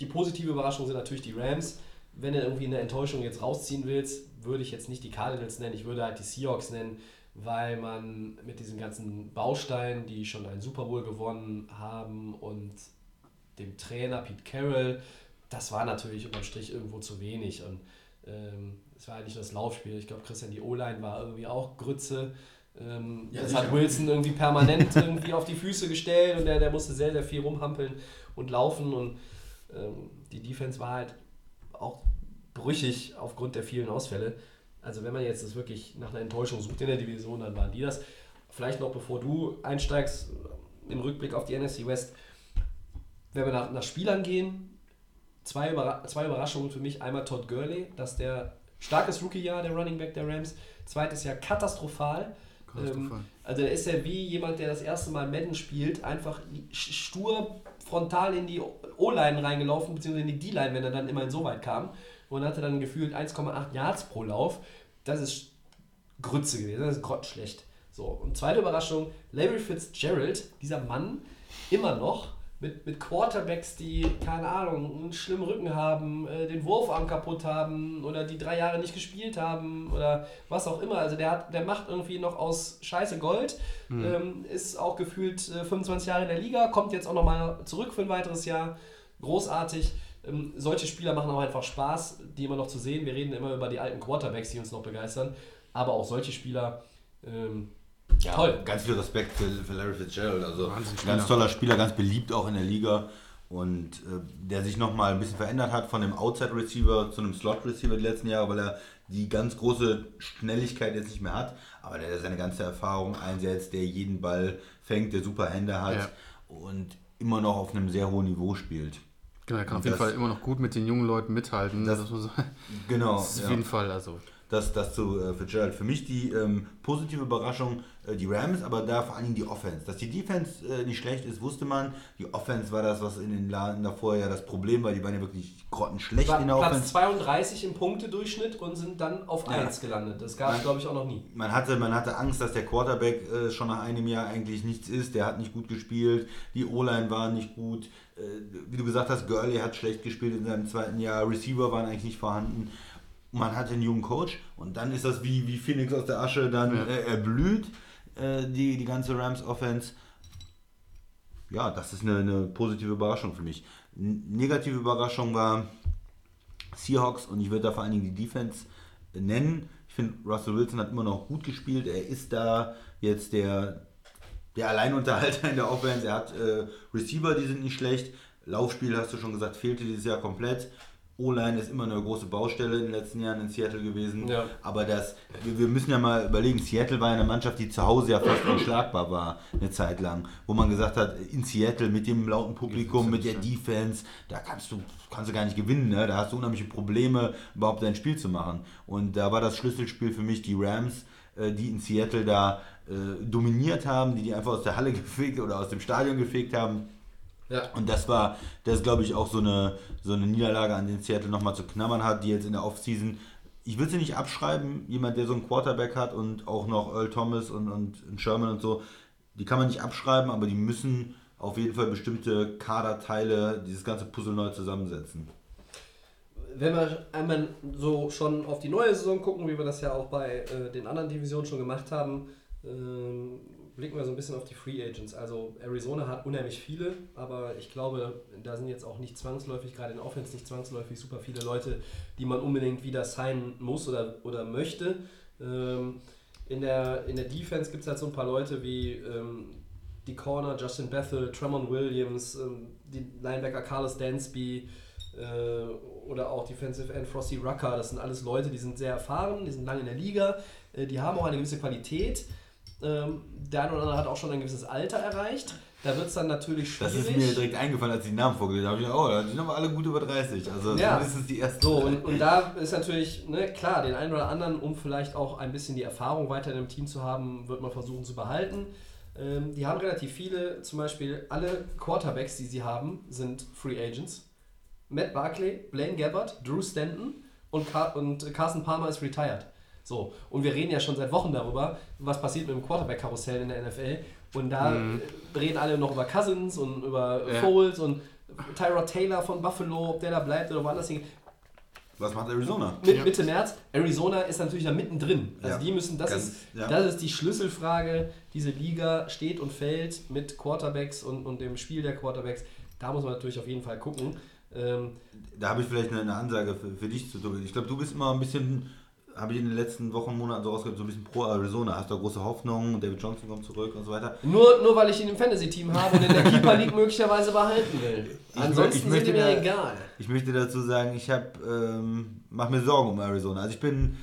Die positive Überraschung sind natürlich die Rams. Wenn du irgendwie eine Enttäuschung jetzt rausziehen willst, würde ich jetzt nicht die Cardinals nennen, ich würde halt die Seahawks nennen, weil man mit diesen ganzen Bausteinen, die schon einen Super Bowl gewonnen haben und dem Trainer Pete Carroll, das war natürlich unterm Strich irgendwo zu wenig. Und ähm, es war halt nicht nur das Laufspiel. Ich glaube, Christian, die O-Line war irgendwie auch Grütze. Ähm, Ja, das sicher. hat Wilson irgendwie permanent [laughs] irgendwie auf die Füße gestellt und der, der musste sehr, sehr viel rumhampeln und laufen. Und ähm, die Defense war halt auch brüchig aufgrund der vielen Ausfälle. Also wenn man jetzt das wirklich nach einer Enttäuschung sucht in der Division, dann waren die das. Vielleicht noch bevor du einsteigst, im Rückblick auf die NFC West, wenn wir nach, nach Spielern gehen, zwei, Überra zwei Überraschungen für mich. Einmal Todd Gurley, dass der starkes Rookie-Jahr, der Running Back der Rams. Zweites Jahr katastrophal. Katastrophal. Ähm, also er ist ja wie jemand, der das erste Mal Madden spielt, einfach stur frontal in die O-Line reingelaufen, beziehungsweise in die D-Line, wenn er dann immerhin so weit kam. Und hatte dann gefühlt 1,8 Yards pro Lauf. Das ist Grütze gewesen, das ist grottenschlecht. So, und zweite Überraschung, Larry Fitzgerald, dieser Mann, immer noch mit, mit Quarterbacks, die, keine Ahnung, einen schlimmen Rücken haben, äh, den Wurfarm kaputt haben oder die drei Jahre nicht gespielt haben oder was auch immer. Also der, hat, der macht irgendwie noch aus Scheiße Gold, ähm, ist auch gefühlt äh, 25 Jahre in der Liga, kommt jetzt auch nochmal zurück für ein weiteres Jahr. Großartig. Ähm, solche Spieler machen auch einfach Spaß, die immer noch zu sehen. Wir reden immer über die alten Quarterbacks, die uns noch begeistern. Aber auch solche Spieler, ähm, Ja, toll. Ganz viel Respekt für, für Larry Fitzgerald. Also Wahnsinnsspieler. ganz toller Spieler, ganz beliebt auch in der Liga. Und äh, der sich nochmal ein bisschen verändert hat von dem Outside Receiver zu einem Slot Receiver die letzten Jahre, weil er die ganz große Schnelligkeit jetzt nicht mehr hat. Aber der seine ganze Erfahrung einsetzt, der jeden Ball fängt, der super Hände hat Ja. und immer noch auf einem sehr hohen Niveau spielt. Genau, er kann auf Das- jeden Fall immer noch gut mit den jungen Leuten mithalten. Das- Das, muss. Genau. Das ist ja. auf jeden Fall, also. Das, das zu äh, Fitzgerald. Für mich die ähm, positive Überraschung, die Rams, aber da vor allen Dingen die Offense. Dass die Defense äh, nicht schlecht ist, wusste man. Die Offense war das, was in den Jahren davor ja das Problem war. Die waren ja wirklich grottenschlecht in der Platz Offense. 32 im Punktedurchschnitt und sind dann auf Ja. 1 gelandet. Das gab es, glaube ich, auch noch nie. Man hatte, man hatte Angst, dass der Quarterback äh, schon nach einem Jahr eigentlich nichts ist. Der hat nicht gut gespielt. Die O-Line war nicht gut. Äh, wie du gesagt hast, Gurley hat schlecht gespielt in seinem zweiten Jahr. Receiver waren eigentlich nicht vorhanden. Man hatte einen jungen Coach und dann ist das wie, wie Phoenix aus der Asche dann Ja. äh, erblüht, äh, die, die ganze Rams-Offense. Ja, das ist eine, eine positive Überraschung für mich. N negative Überraschung war Seahawks und ich würde da vor allen Dingen die Defense nennen. Ich finde, Russell Wilson hat immer noch gut gespielt. Er ist da jetzt der, der Alleinunterhalter in der Offense. Er hat äh, Receiver, die sind nicht schlecht. Laufspiel, hast du schon gesagt, fehlte dieses Jahr komplett. O-Line ist immer eine große Baustelle in den letzten Jahren in Seattle gewesen. Ja. Aber das, wir, wir müssen ja mal überlegen, Seattle war eine Mannschaft, die zu Hause ja fast unschlagbar war, eine Zeit lang. Wo man gesagt hat, in Seattle mit dem lauten Publikum, mit der Defense, da kannst du, kannst du gar nicht gewinnen. Ne? Da hast du unheimliche Probleme, überhaupt dein Spiel zu machen. Und da war das Schlüsselspiel für mich die Rams, äh, die in Seattle da äh, dominiert haben, die die einfach aus der Halle [laughs] gefegt oder aus dem Stadion gefegt haben. Ja. Und das war, das glaube ich auch so eine, so eine Niederlage, an den Seattle nochmal zu knabbern hat, die jetzt in der Offseason, ich will sie nicht abschreiben, jemand, der so einen Quarterback hat und auch noch Earl Thomas und, und Sherman und so, die kann man nicht abschreiben, aber die müssen auf jeden Fall bestimmte Kaderteile, dieses ganze Puzzle neu zusammensetzen. Wenn wir einmal so schon auf die neue Saison gucken, wie wir das ja auch bei äh, den anderen Divisionen schon gemacht haben, ähm, blicken wir so ein bisschen auf die Free Agents. Also Arizona hat unheimlich viele, aber ich glaube, da sind jetzt auch nicht zwangsläufig, gerade in Offense nicht zwangsläufig super viele Leute, die man unbedingt wieder signen muss oder, oder möchte. Ähm, in, der, in der Defense gibt es halt so ein paar Leute wie ähm, die Corner, Justin Bethel, Tremont Williams, ähm, die Linebacker Carlos Dansby äh, oder auch Defensive End Frosty Rucker. Das sind alles Leute, die sind sehr erfahren, die sind lange in der Liga, äh, die haben auch eine gewisse Qualität. Ähm, der eine oder andere hat auch schon ein gewisses Alter erreicht. Da wird es dann natürlich Das schwierig. ist mir direkt eingefallen, als ich die Namen vorgelesen habe. Ich dachte, oh, die sind aber alle gut über 30. Also Ja. mindestens die ersten. So, und, und da ist natürlich, ne, klar, den einen oder anderen, um vielleicht auch ein bisschen die Erfahrung weiter in dem Team zu haben, wird man versuchen zu behalten. Ähm, die haben relativ viele, zum Beispiel alle Quarterbacks, die sie haben, sind Free Agents. Matt Barkley, Blaine Gabbard, Drew Stanton und, Car und Carson Palmer ist retired. So, und wir reden ja schon seit Wochen darüber, was passiert mit dem Quarterback-Karussell in der NFL. Und da äh, reden alle noch über Cousins und über Ja. Foles und Tyrod Taylor von Buffalo, ob der da bleibt oder woanders hingeht. Was macht Arizona? Mit Ja. Mitte März. Arizona ist natürlich da mittendrin. Also Ja. die müssen, das Ganz- ist, ja. das ist die Schlüsselfrage. Diese Liga steht und fällt mit Quarterbacks und, und dem Spiel der Quarterbacks. Da muss man natürlich auf jeden Fall gucken. Ähm, Da habe ich vielleicht eine, eine Ansage für, für dich zu tun. Ich glaube, du bist immer ein bisschen, habe ich in den letzten Wochen, Monaten so rausgehört, so ein bisschen pro Arizona. Hast du große Hoffnung, David Johnson kommt zurück und so weiter. nur, nur weil ich ihn im Fantasy-Team habe und in der Keeper League möglicherweise behalten will. Ich Ansonsten ich sind mir da- egal. Ich möchte dazu sagen, ich habe, ähm, mache mir Sorgen um Arizona. Also ich bin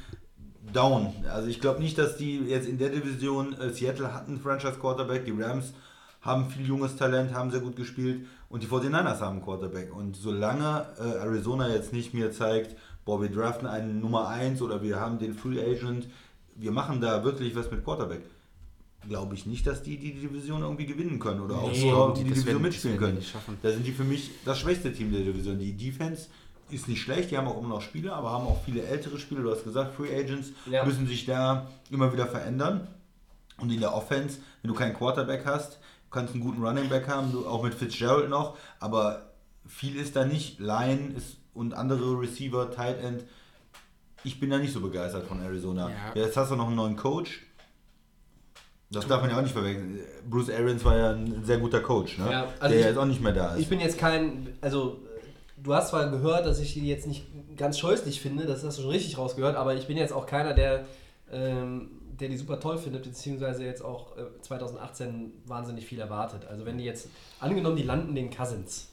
down. Also ich glaube nicht, dass die jetzt in der Division, äh, Seattle hat einen Franchise Quarterback, die Rams haben viel junges Talent, haben sehr gut gespielt und die 49ers haben einen Quarterback. Und solange äh, Arizona jetzt nicht mir zeigt, boah, wir draften einen Nummer 1 oder wir haben den Free Agent, wir machen da wirklich was mit Quarterback, glaube ich nicht, dass die die Division irgendwie gewinnen können oder auch Nee, so die, die Division werden- mitspielen können. Da sind die für mich das schwächste Team der Division. Die Defense ist nicht schlecht, die haben auch immer noch Spieler, aber haben auch viele ältere Spieler. Du hast gesagt, Free Agents Ja. müssen sich da immer wieder verändern. Und in der Offense, wenn du keinen Quarterback hast, du kannst einen guten Running Back haben, auch mit Fitzgerald noch, aber viel ist da nicht. Line ist und andere Receiver, Tight End. Ich bin da nicht so begeistert von Arizona. Ja. Jetzt hast du noch einen neuen Coach. Das darf man ja auch nicht verwechseln. Bruce Arians war ja ein sehr guter Coach, ne? Ja, also der ich- jetzt auch nicht mehr da ist. Ich bin jetzt kein, also du hast zwar gehört, dass ich die jetzt nicht ganz scheußlich finde, das hast du schon richtig rausgehört, aber ich bin jetzt auch keiner, der, ähm, der die super toll findet, beziehungsweise jetzt auch äh, 2018 wahnsinnig viel erwartet. Also wenn die jetzt, angenommen, die landen den Cousins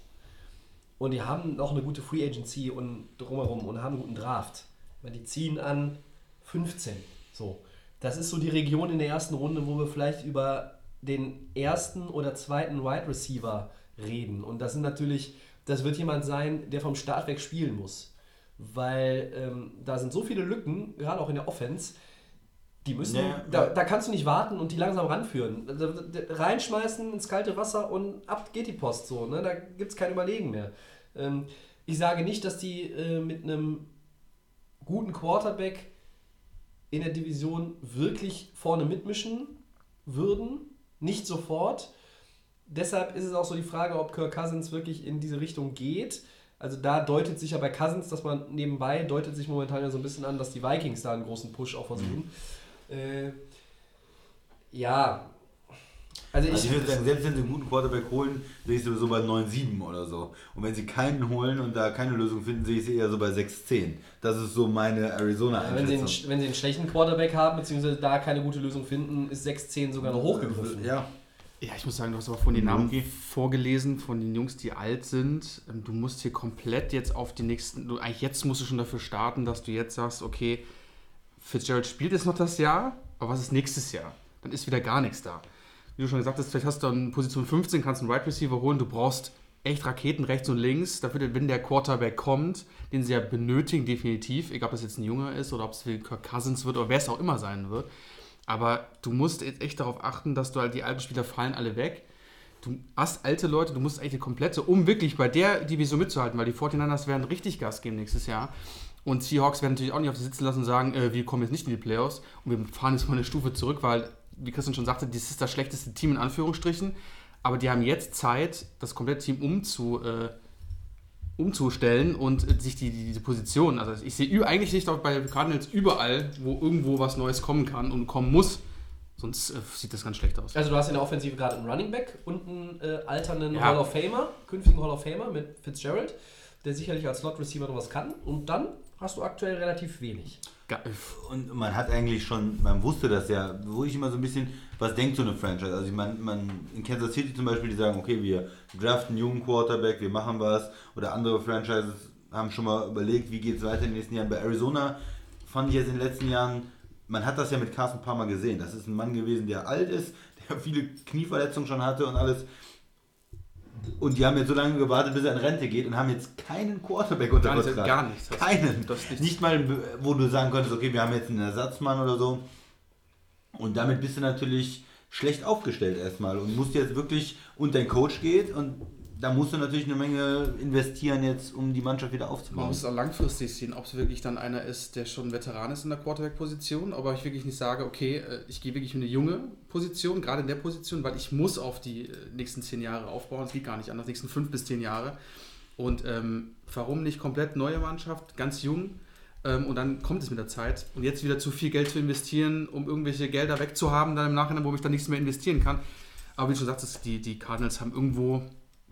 und die haben noch eine gute Free Agency und drumherum und haben einen guten Draft, die ziehen an 15, so. Das ist so die Region in der ersten Runde, wo wir vielleicht über den ersten oder zweiten Wide Receiver reden. Und das sind natürlich, das wird jemand sein, der vom Start weg spielen muss. Weil ähm, da sind so viele Lücken, gerade auch in der Offense, die müssen, Ja, da, ja. da kannst du nicht warten und die langsam ranführen. Also, reinschmeißen ins kalte Wasser und ab geht die Post so. Ne? Da gibt es kein Überlegen mehr. Ähm, ich sage nicht, dass die äh, mit einem guten Quarterback in der Division wirklich vorne mitmischen würden. Nicht sofort. Deshalb ist es auch so die Frage, ob Kirk Cousins wirklich in diese Richtung geht. Also da deutet sich ja bei Cousins, dass man nebenbei, deutet sich momentan ja so ein bisschen an, dass die Vikings da einen großen Push auch versuchen. Äh, ja. Also ich, Also ich würde sagen, selbst wenn sie einen guten Quarterback holen, sehe ich sie so bei 9-7 oder so. Und wenn sie keinen holen und da keine Lösung finden, sehe ich sie eher so bei 6-10. Das ist so meine wenn, sie einen, Arizona-Einschätzung. wenn sie einen schlechten Quarterback haben, beziehungsweise da keine gute Lösung finden, ist 6-10 sogar noch hochgegriffen. Ja. Ja, ich muss sagen, du hast aber von den Namen Rookie. vorgelesen, von den Jungs, die alt sind. Ähm, Du musst hier komplett jetzt auf die nächsten, du, eigentlich jetzt musst du schon dafür starten, dass du jetzt sagst, okay, Fitzgerald spielt jetzt noch das Jahr, aber was ist nächstes Jahr? Dann ist wieder gar nichts da. Wie du schon gesagt hast, vielleicht hast du dann Position 15, kannst einen Wide right Receiver holen, du brauchst echt Raketen rechts und links, dafür, wenn der Quarterback kommt, den sie ja benötigen, definitiv, egal ob das jetzt ein Junger ist oder ob es wie Kirk Cousins wird oder wer es auch immer sein wird. Aber du musst jetzt echt darauf achten, dass du halt die alten Spieler fallen alle weg. Du hast alte Leute, du musst eigentlich eine komplette, um wirklich bei der Division mitzuhalten, weil die 49ers werden richtig Gas geben nächstes Jahr. Und Seahawks werden natürlich auch nicht auf die sitzen lassen und sagen, äh, wir kommen jetzt nicht in die Playoffs und wir fahren jetzt mal eine Stufe zurück, weil, wie Christian schon sagte, das ist das schlechteste Team in Anführungsstrichen. Aber die haben jetzt Zeit, das komplette Team umzu, äh, umzustellen und äh, sich die, die, diese Position, also ich sehe eigentlich nicht bei Cardinals überall, wo irgendwo was Neues kommen kann und kommen muss, sonst äh, sieht das ganz schlecht aus. Also du hast in der Offensive gerade einen Running Back und einen äh, alternden Ja. Hall of Famer, künftigen Hall of Famer mit Fitzgerald, der sicherlich als Slot Receiver noch was kann. Und dann hast du aktuell relativ wenig. Und man hat eigentlich schon, man wusste das ja, wo ich immer so ein bisschen, was denkt so eine Franchise? Also ich meine, man, in Kansas City zum Beispiel, die sagen, okay, wir draften einen jungen Quarterback, wir machen was. Oder andere Franchises haben schon mal überlegt, wie geht es weiter in den nächsten Jahren. Bei Arizona fand ich jetzt in den letzten Jahren, man hat das ja mit Carson Palmer gesehen. Das ist ein Mann gewesen, der alt ist, [laughs] der viele Knieverletzungen schon hatte und alles. Und die haben jetzt so lange gewartet, bis er in Rente geht und haben jetzt keinen Quarterback unter Gar nicht- Vertrag. gar nichts. Keinen. Nichts. nicht mal, wo du sagen könntest, okay, wir haben jetzt einen Ersatzmann oder so. Und damit bist du natürlich schlecht aufgestellt erstmal und musst jetzt wirklich, und dein Coach geht und da musst du natürlich eine Menge investieren jetzt, um die Mannschaft wieder Man aufzubauen. muss es auch langfristig sehen, ob es wirklich dann einer ist, der schon Veteran ist in der Quarterback-Position, aber ich wirklich nicht sage, okay, äh, ich gehe wirklich in eine junge Position, gerade in der Position, weil ich muss auf die äh, nächsten zehn Jahre aufbauen, es geht gar nicht anders, nächsten fünf bis zehn Jahre. Und ähm, warum nicht komplett neue Mannschaft, ganz jung, ähm, und dann kommt es mit der Zeit. Und jetzt wieder zu viel Geld zu investieren, um irgendwelche Gelder wegzuhaben, dann im Nachhinein, wo ich dann nichts mehr investieren kann. Aber wie du schon sagtest, die, die Cardinals haben irgendwo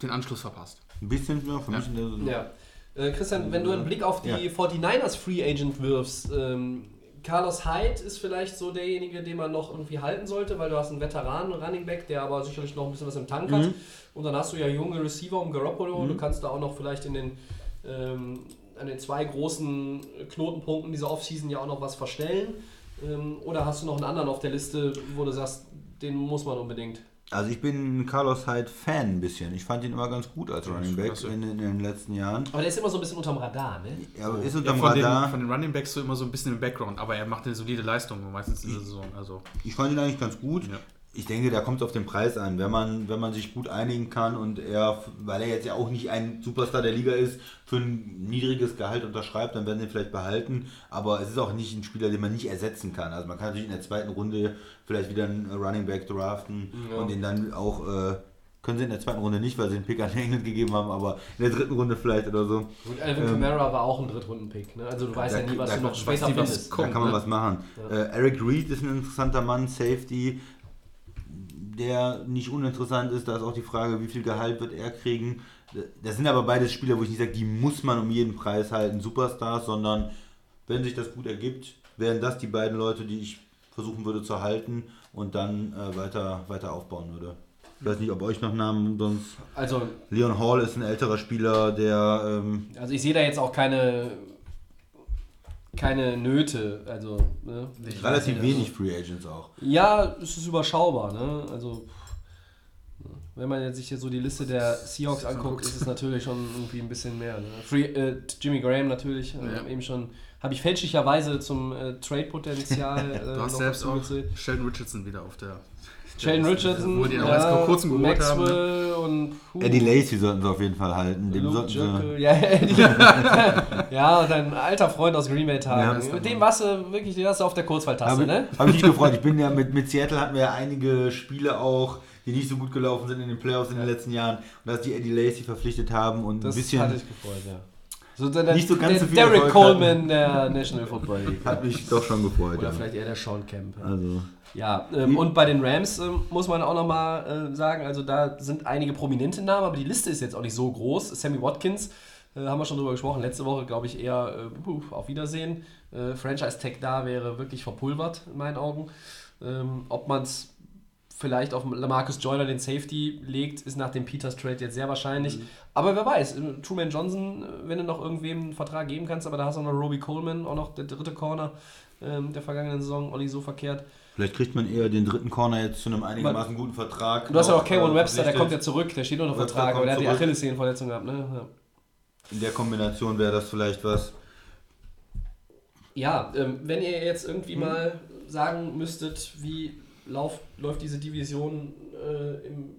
den Anschluss verpasst. Ein bisschen, ja, für Ja. mich. Ja. Äh, Christian, wenn du einen Blick auf die Ja. 49ers Free Agent wirfst, ähm, Carlos Hyde ist vielleicht so derjenige, den man noch irgendwie halten sollte, weil du hast einen Veteranen Running Back, der aber sicherlich noch ein bisschen was im Tank hat. Und dann hast du ja junge Receiver um Garoppolo. Du kannst da auch noch vielleicht in den ähm, an den zwei großen Knotenpunkten dieser Offseason ja auch noch was verstellen. Ähm, oder hast du noch einen anderen auf der Liste, wo du sagst, den muss man unbedingt? Also ich bin Carlos Hyde Fan ein bisschen. Ich fand ihn immer ganz gut als Running Back in, in den letzten Jahren. Aber der ist immer so ein bisschen unterm Radar, ne? Ja, aber ist Ja, unterm von, Radar. den, von den Running Backs so immer so ein bisschen im Background, aber er macht eine solide Leistung meistens in der Saison. Also Ich fand ihn eigentlich ganz gut. Ja. Ich denke, da kommt es auf den Preis an. Wenn man, wenn man sich gut einigen kann und er, weil er jetzt ja auch nicht ein Superstar der Liga ist, für ein niedriges Gehalt unterschreibt, dann werden sie ihn vielleicht behalten. Aber es ist auch nicht ein Spieler, den man nicht ersetzen kann. Also man kann natürlich in der zweiten Runde vielleicht wieder einen Running Back draften und den dann auch, äh, können sie in der zweiten Runde nicht, weil sie den Pick an England gegeben haben, aber in der dritten Runde vielleicht oder so. Und Alvin Kamara war auch ein Drittrunden-Pick. Ne? Also du weißt da- ja nie, was da- du noch später findest. Da kann man ne? was machen. Äh, Eric Reed ist ein interessanter Mann, Safety, der nicht uninteressant ist. Da ist auch die Frage, wie viel Gehalt wird er kriegen. Das sind aber beides Spieler, wo ich nicht sage, die muss man um jeden Preis halten, Superstars, sondern wenn sich das gut ergibt, wären das die beiden Leute, die ich versuchen würde zu halten und dann äh, weiter, weiter aufbauen würde. Ich weiß nicht, ob euch noch Namen sonst. Also, Leon Hall ist ein älterer Spieler, der ähm, also ich sehe da jetzt auch keine, keine Nöte. Also, ne? Relativ wenig Free Agents auch. Ja, es ist überschaubar, ne? Also, wenn man jetzt sich hier so die Liste der Seahawks anguckt, ist es natürlich schon irgendwie ein bisschen mehr. Ne? Free, äh, Jimmy Graham natürlich, äh, Ja. eben schon, habe ich fälschlicherweise zum äh, Trade-Potenzial. [laughs] Äh, Du hast noch selbst auch. Sheldon Richardson wieder auf der. Sheldon Richardson, Wo die auch erst vor kurzem geholt haben. Ne? Maxwell und puh, Eddie Lacey sollten sie auf jeden Fall halten. Dem Luke sollten ja, Eddie. ja, [laughs] dein alter Freund aus Green Bay Tagen. Ja, das Mit dem warst du wirklich, den hast du auf der Kurzwahltaste, Habe ne? hab ich mich gefreut. [laughs] Ich bin ja mit, mit Seattle hatten wir ja einige Spiele auch, die nicht so gut gelaufen sind in den Playoffs in den letzten Jahren. Und dass die Eddie Lacey verpflichtet haben und Das ein bisschen hatte ich gefreut, ja. So der, Nicht so ganz der so viel Derek Erfolg Coleman der National Football League. hat mich doch schon gefreut. Oder Ja. vielleicht eher der Sean Kemp. Ja, Also, ja ähm, und bei den Rams ähm, muss man auch nochmal äh, sagen, also da sind einige prominente Namen, aber die Liste ist jetzt auch nicht so groß. Sammy Watkins, äh, haben wir schon drüber gesprochen, letzte Woche glaube ich eher äh, puh, auf Wiedersehen. Äh, Franchise-Tag da wäre wirklich verpulvert in meinen Augen. Ähm, ob man es vielleicht auf Lamarcus Joyner den Safety legt, ist nach dem Peters Trade jetzt sehr wahrscheinlich. Aber wer weiß, äh, Truman Johnson, äh, wenn du noch irgendwem einen Vertrag geben kannst, aber da hast du auch noch Roby Coleman, auch noch der dritte Corner ähm, der vergangenen Saison, nicht so verkehrt. vielleicht kriegt man eher den dritten Corner jetzt zu einem einigermaßen guten Vertrag. Du hast ja auch noch, Kayvon äh, Webster, der kommt ja zurück, der steht unter Webster Vertrag, aber der hat die. Achillessehnenverletzung gehabt, ne? Ja. In der Kombination wäre das vielleicht was. Ja, ähm, wenn ihr jetzt irgendwie mal sagen müsstet, wie lauf, läuft diese Division äh, im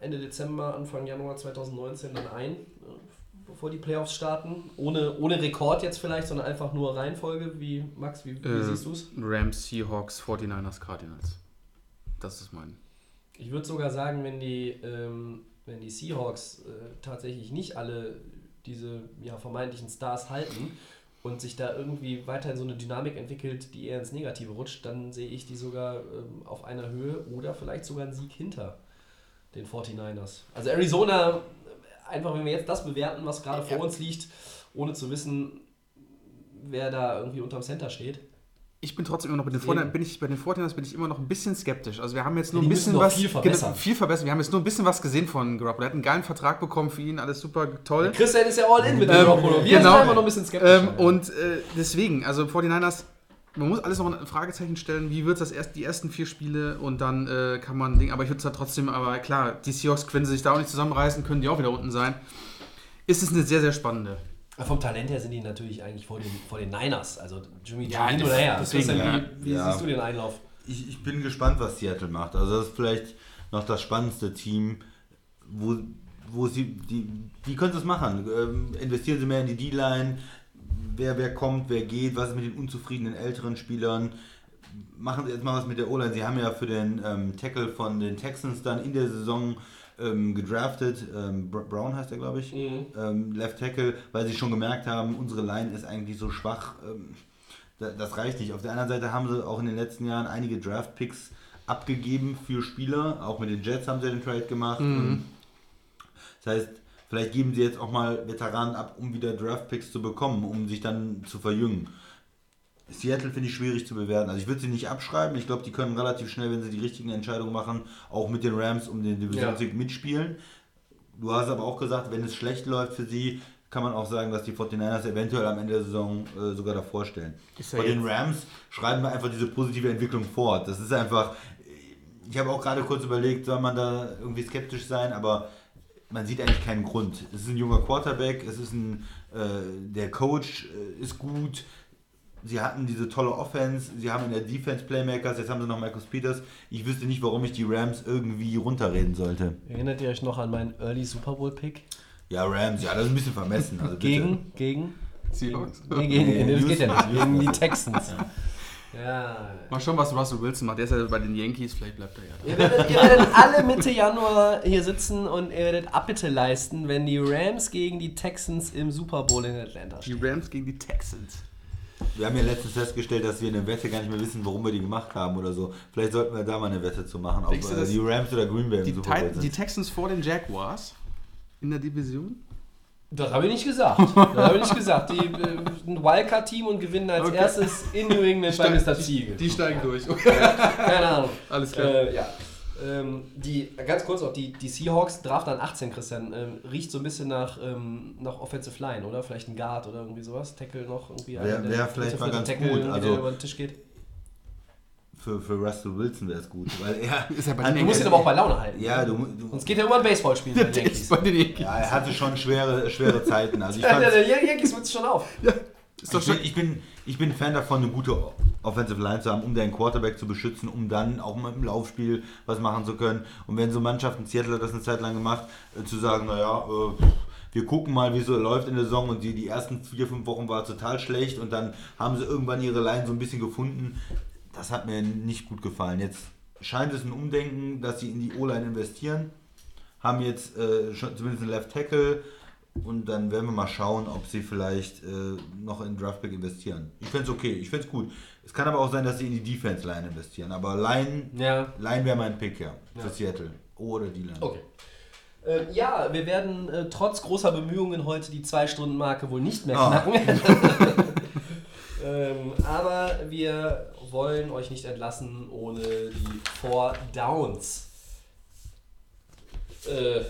Ende Dezember, Anfang Januar 2019 dann ein, äh, bevor die Playoffs starten, ohne, ohne Rekord jetzt vielleicht, sondern einfach nur Reihenfolge, wie Max, wie, wie Äh, siehst du es? Rams, Seahawks, 49ers, Cardinals. Das ist mein. Ich würde sogar sagen, wenn die, ähm, wenn die Seahawks äh, tatsächlich nicht alle diese ja, vermeintlichen Stars halten und sich da irgendwie weiterhin so eine Dynamik entwickelt, die eher ins Negative rutscht, dann sehe ich die sogar ähm, auf einer Höhe oder vielleicht sogar einen Sieg hinter den 49ers. Also Arizona, einfach wenn wir jetzt das bewerten, was gerade vor uns liegt, ohne zu wissen, wer da irgendwie unterm Center steht. Ich bin trotzdem immer noch bei den. 49ers, bin ich, bei den 49ers bin ich immer noch ein bisschen skeptisch. Also wir haben jetzt nur Ja, ein bisschen was viel verbessern. Viel verbessern. Wir haben jetzt nur ein bisschen was gesehen von Garoppolo. Er hat einen geilen Vertrag bekommen für ihn, alles super toll. Christian ist ja all in mit dem Ähm, Garoppolo. Wir genau. sind einfach noch ein bisschen skeptisch. Ähm, und äh, deswegen, also 49ers, man muss alles noch ein Fragezeichen stellen, wie wird das erst die ersten vier Spiele und dann äh, kann man Ding, aber ich würde es halt trotzdem, aber klar, die Seahawks, wenn sie sich da auch nicht zusammenreißen, können die auch wieder unten sein. Ist es eine sehr, sehr spannende. Vom Talent her sind die natürlich eigentlich vor den, vor den Niners. Also Jimmy Ja, hin oder her. deswegen, wie, wie Ja. siehst du den Einlauf? Ich, ich bin gespannt, was Seattle macht. Also das ist vielleicht noch das spannendste Team, wo, wo sie, die, wie können sie es machen? Ähm, investieren sie mehr in die D-Line? Wer, wer kommt, wer geht? Was ist mit den unzufriedenen älteren Spielern? Machen sie jetzt mal was mit der O-Line. Sie haben ja für den ähm, Tackle von den Texans dann in der Saison ähm, gedraftet. Ähm, Br- Brown heißt er, glaube ich. Mhm. Ähm, Left Tackle, weil sie schon gemerkt haben, unsere Line ist eigentlich so schwach. Ähm, da- das reicht nicht. Auf der anderen Seite haben sie auch in den letzten Jahren einige Draft-Picks abgegeben für Spieler. Auch mit den Jets haben sie den Trade gemacht. Das heißt, vielleicht geben sie jetzt auch mal Veteranen ab, um wieder Draft-Picks zu bekommen, um sich dann zu verjüngen. Seattle finde ich schwierig zu bewerten. Also ich würde sie nicht abschreiben. Ich glaube, die können relativ schnell, wenn sie die richtigen Entscheidungen machen, auch mit den Rams um den Divisionssieg mitspielen. Du hast aber auch gesagt, wenn es schlecht läuft für sie, kann man auch sagen, dass die 49ers eventuell am Ende der Saison äh, sogar davor stellen. Ja Bei den Rams schreiben wir einfach diese positive Entwicklung fort. Das ist einfach, ich habe auch gerade kurz überlegt, soll man da irgendwie skeptisch sein, aber man sieht eigentlich keinen Grund. Es ist ein junger Quarterback, es ist ein, äh, der Coach äh, ist gut. Sie hatten diese tolle Offense, sie haben in der Defense Playmakers, jetzt haben sie noch Marcus Peters. Ich wüsste nicht, warum ich die Rams irgendwie runterreden sollte. Erinnert ihr euch noch an meinen Early Super Bowl Pick? Ja, Rams, ja, das ist ein bisschen vermessen. Also bitte. Gegen, gegen? Seahawks? Nee, gegen, Nee, nee, das geht ja nicht. Gegen die Texans. Ja. Mal schauen, was Russell Wilson macht. Der ist ja bei den Yankees, vielleicht bleibt er ja da. Ihr werdet, ihr werdet alle Mitte Januar hier sitzen und ihr werdet Abbitte leisten, wenn die Rams gegen die Texans im Super Bowl in Atlanta Die stehen. Rams gegen die Texans. Wir haben ja letztens festgestellt, dass wir eine Wette gar nicht mehr wissen, warum wir die gemacht haben oder so. Vielleicht sollten wir da mal eine Wette zu machen, ob Denkst du, äh, dass die Rams oder Green Bay im Die, Super Bowl Tit- die sind. Texans vor den Jaguars. in der Division? Das habe ich nicht gesagt. [laughs] Das habe ich nicht gesagt. Die äh, ein Wildcard-Team und gewinnen als Okay. erstes in New England bei Mr. Ziegel. Die steigen durch. [laughs] Keine Ahnung. Alles klar. Äh, ja. Ähm, die, ganz kurz noch, die, die Seahawks Draft an 18, Christian, ähm, riecht so ein bisschen nach, ähm, nach Offensive Line, oder? Vielleicht ein Guard oder irgendwie sowas. Tackle noch irgendwie. Wär- einer, wär der vielleicht mal ganz Tackle, gut, also- der über den Tisch geht. Für, für Russell Wilson wäre es gut, weil er. [laughs] Ist ja bei den Du musst ihn aber auch bei Laune halten. Ja, du, du, Sonst geht er immer ein Baseball spielen [laughs] bei den Yankees. bei den Yankees. ja, er hatte schon schwere, schwere Zeiten. Also ich [laughs] Ja, der, Yankees wird schon auf. Ist doch ich, bin, schon. ich, bin, ich bin Fan davon, eine gute Offensive Line zu haben, um deinen Quarterback zu beschützen, um dann auch mal im Laufspiel was machen zu können. Und wenn so Mannschaften, Seattle hat das eine Zeit lang gemacht, äh, zu sagen, naja, äh, wir gucken mal, wie es so läuft in der Saison und die, die ersten vier, fünf Wochen war total schlecht und dann haben sie irgendwann ihre Line so ein bisschen gefunden. Das hat mir nicht gut gefallen. Jetzt scheint es ein Umdenken, dass sie in die O-Line investieren. Haben jetzt äh, schon zumindest einen Left Tackle und dann werden wir mal schauen, ob sie vielleicht äh, noch in Draftpick investieren. Ich fände es okay, ich fände es gut. Es kann aber auch sein, dass sie in die Defense Line investieren. Aber Line, Ja. Line wäre mein Pick, ja. Für Ja. Seattle. Oder die Line. Okay. Ähm, ja, wir werden äh, trotz großer Bemühungen heute die Zwei-Stunden-Marke wohl nicht mehr Ah. knacken. [laughs] [laughs] ähm, aber wir wollen euch nicht entlassen ohne die Four Downs. Äh,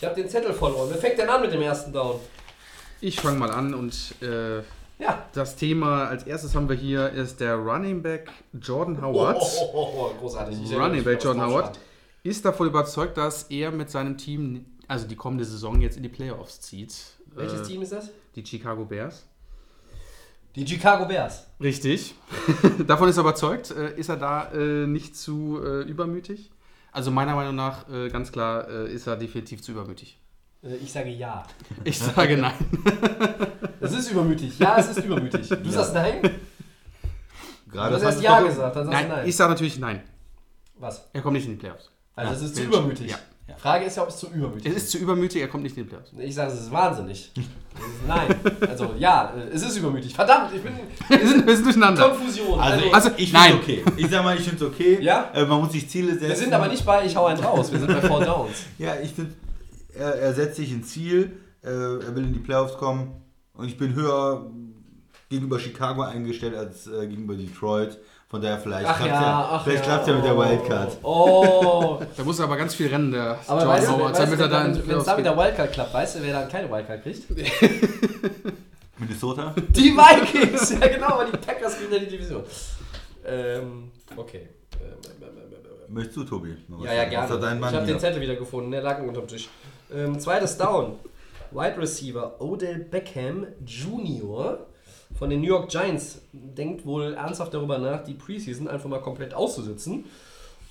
ich habe den Zettel verloren. Wer fängt denn an mit dem ersten Down? Ich fange mal an und äh, Ja. das Thema als erstes haben wir hier ist der Running Back Jordan Howard. Oh, oh, oh, oh, großartig. Ich Running Back Jordan Howard ist davon überzeugt, dass er mit seinem Team, also die kommende Saison jetzt in die Playoffs zieht. Welches Äh, Team ist das? Die Chicago Bears. Die Chicago Bears. Richtig. [laughs] Davon ist er überzeugt. Äh, ist er da äh, nicht zu äh, übermütig? Also meiner Meinung nach äh, ganz klar äh, ist er definitiv zu übermütig. Äh, ich sage ja. [laughs] Ich sage nein. [laughs] Es ist übermütig. Ja, es ist übermütig. Du sagst nein? Du Gerade hast fand erst ja gesagt, dann sagst du Nein, nein. ich sage natürlich nein. Was? Er kommt nicht in die Playoffs. Also Ja, es ist zu übermütig. Ja. Frage ist ja, ob es zu übermütig Es ist zu übermütig, er kommt nicht in die Playoffs. Ich sage, es ist wahnsinnig. [laughs] Es ist Nein. Also ja, es ist übermütig. Verdammt, ich bin Wir sind, wir sind durcheinander. Konfusion. Also, Also, ich nein. finde okay. Ich sag mal, ich finde es okay. Ja? Äh, man muss sich Ziele setzen. wir sind aber nicht bei Ich hau einen raus. Wir sind bei Four Downs. Ja, ich finde, er, er setzt sich ein Ziel, äh, er will in die Playoffs kommen und ich bin höher gegenüber Chicago eingestellt als äh, gegenüber Detroit. Von daher vielleicht Ach klappt's ja, ach vielleicht ja. klappt's ja mit der Wildcard. Oh. [laughs] Da muss er aber ganz viel rennen, der Aber Jordan weißt du, Howard, damit er wenn es da mit der Wildcard klappt, weißt du, wer dann keine Wildcard kriegt? [laughs] Minnesota? Die Vikings! [laughs] ja genau, weil die Packers gewinnen ja die Division. Ähm, okay. Möchtest du, Tobi? Ja, ja, gerne. Ich habe den? Zettel wieder gefunden, der lag unter dem Tisch. Ähm, zweites Down. Wide Receiver Odell Beckham Jr. von den New York Giants denkt wohl ernsthaft darüber nach, die Preseason einfach mal komplett auszusitzen,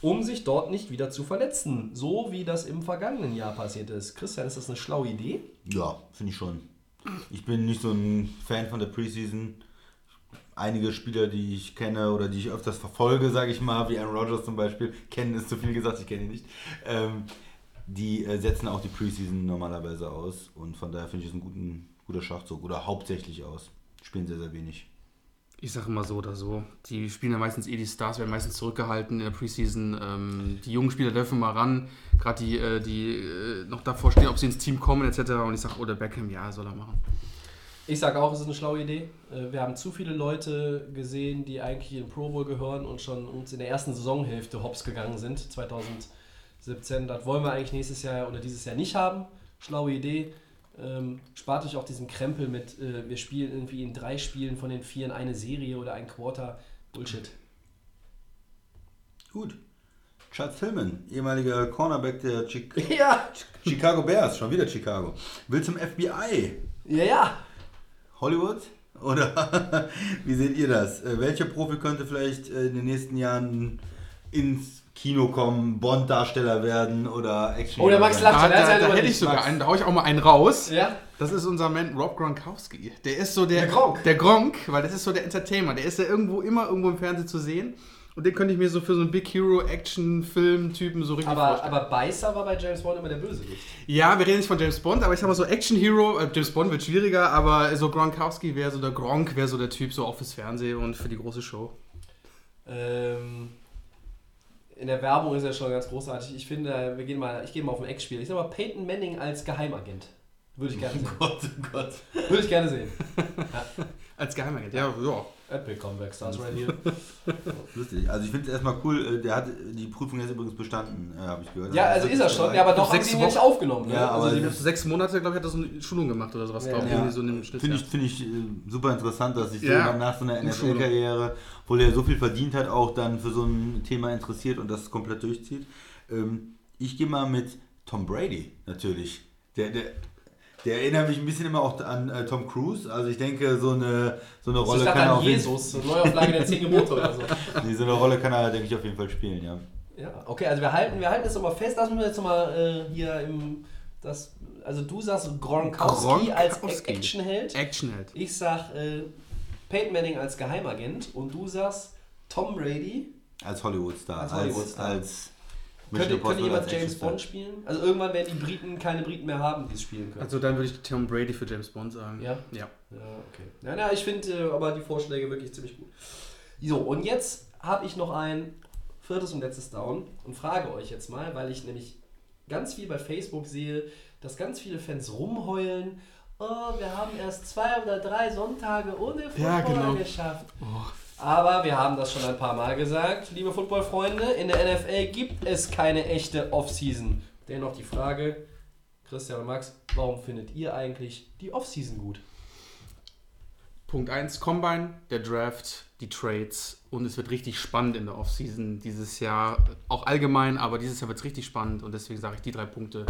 um sich dort nicht wieder zu verletzen. So wie das im vergangenen Jahr passiert ist. Christian, ist das eine schlaue Idee? Ja, finde ich schon. Ich bin nicht so ein Fan von der Preseason. Einige Spieler, die ich kenne oder die ich öfters verfolge, sage ich mal, wie Aaron Rodgers zum Beispiel, kennen ist zu viel gesagt, ich kenne ihn nicht, ähm, die äh, setzen auch die Preseason normalerweise aus und von daher finde ich es ein guten, guter Schachzug oder hauptsächlich aus. Spielen sehr, sehr wenig. Ich sage immer so oder so. Die spielen ja meistens eh die Stars, werden meistens zurückgehalten in der Preseason. Ähm, die jungen Spieler dürfen mal ran, gerade die, äh, die äh, noch davor stehen, ob sie ins Team kommen etc. Und ich sage, oder Beckham, ja, soll er machen. Ich sage auch, es ist eine schlaue Idee. Äh, Wir haben zu viele Leute gesehen, die eigentlich in Pro Bowl gehören und schon uns in der ersten Saisonhälfte hops gegangen sind, 2017. Das wollen wir eigentlich nächstes Jahr oder dieses Jahr nicht haben. Schlaue Idee. Ähm, spart euch auch diesen Krempel mit, äh, wir spielen irgendwie in drei Spielen von den vier in eine Serie oder ein Quarter. Bullshit. Gut. Charles Tillman, ehemaliger Cornerback der Chi [laughs] Ja, Chicago Bears, schon wieder Chicago, will zum FBI. ja, ja. Hollywood? Oder [laughs] wie seht ihr das? Äh, welcher Profi könnte vielleicht äh, in den nächsten Jahren ins Kino kommen, Bond-Darsteller werden oder Action? Oh, der Max lacht. Da, schon, der ist da, ja da nur hätte ich sogar Max. einen, da hau ich auch mal einen raus. Ja? Das ist unser Mann Rob Gronkowski. Der ist so der, Der Gronk. Der Gronk, weil das ist so der Entertainer. Der ist ja irgendwo immer irgendwo im Fernsehen zu sehen. Und den könnte ich mir so für so einen Big Hero Action Film Typen so richtig Aber, vorstellen. aber Beißer war bei James Bond immer der Bösewicht. Ja, wir reden nicht von James Bond, aber ich sag mal so Action Hero, äh, James Bond wird schwieriger, aber so Gronkowski wäre so der Gronk, wäre so der Typ so auch fürs Fernsehen und für die große Show. Ähm, in der Werbung ist er schon ganz großartig. Ich finde, wir gehen mal, ich gehe mal auf ein Ex-Spiel. Ich sag mal Peyton Manning als Geheimagent. Würde ich gerne [laughs] sehen. Gott, oh Gott. Würde ich gerne sehen. [laughs] Als Geheimagent, ja, ja. Epic Comeback Stars right here. [laughs] Lustig. Also ich finde es erstmal cool, äh, der hat die Prüfung jetzt übrigens bestanden, äh, habe ich gehört. Ja, also ist er schon, ja, aber doch haben Sechs sie ihn nicht aufgenommen. Ne? Ja, aber also Ich sechs Monate, glaube ich, hat er so eine Schulung gemacht oder sowas, Ja, glaube ich. ja. So Schnitt, Finde ich, find ich äh, super interessant, dass sich so Ja. jemand nach so einer. NFL-Karriere, wo er so viel verdient hat, auch dann für so ein Thema interessiert und das komplett durchzieht. Ähm, ich gehe mal mit Tom Brady natürlich. Der, der, der erinnert mich ein bisschen immer auch an äh, Tom Cruise. Also ich denke, so eine, so eine Rolle kann er an auf jeden Jesus, so Neuauflage der 10 Gebote oder so. [laughs] nee, so eine Rolle kann er, denke ich, auf jeden Fall spielen, ja. Ja, okay, also wir halten, wir halten das nochmal fest. Lassen wir jetzt nochmal äh, hier im. Das, also du sagst Gronkowski, als Gronkowski. Actionheld. Actionheld. Ich sag äh, Peyton Manning als Geheimagent und du sagst Tom Brady. Als Hollywood-Star. Als Hollywood-Star. Als, Könnte, könnte jemand James. Bond spielen? Also irgendwann werden die Briten keine Briten mehr haben, die es spielen können. Also dann würde ich Tom Brady für James Bond sagen. Ja? Ja. Ja, okay. Ja, na, ich finde äh, aber die Vorschläge wirklich ziemlich gut. So, und jetzt habe ich noch ein viertes und letztes Down und frage euch jetzt mal, weil ich nämlich ganz viel bei Facebook sehe, dass ganz viele Fans rumheulen. Oh, wir haben erst zwei oder drei Sonntage ohne Football Ja, genau. geschafft. Aber wir haben das schon ein paar Mal gesagt, liebe Footballfreunde, in der NFL gibt es keine echte Offseason. Dennoch die Frage, Christian und Max, warum findet ihr eigentlich die Offseason gut? Punkt 1, Combine, der Draft, die Trades und es wird richtig spannend in der Offseason dieses Jahr. Auch allgemein, aber dieses Jahr wird es richtig spannend und deswegen sage ich, die drei Punkte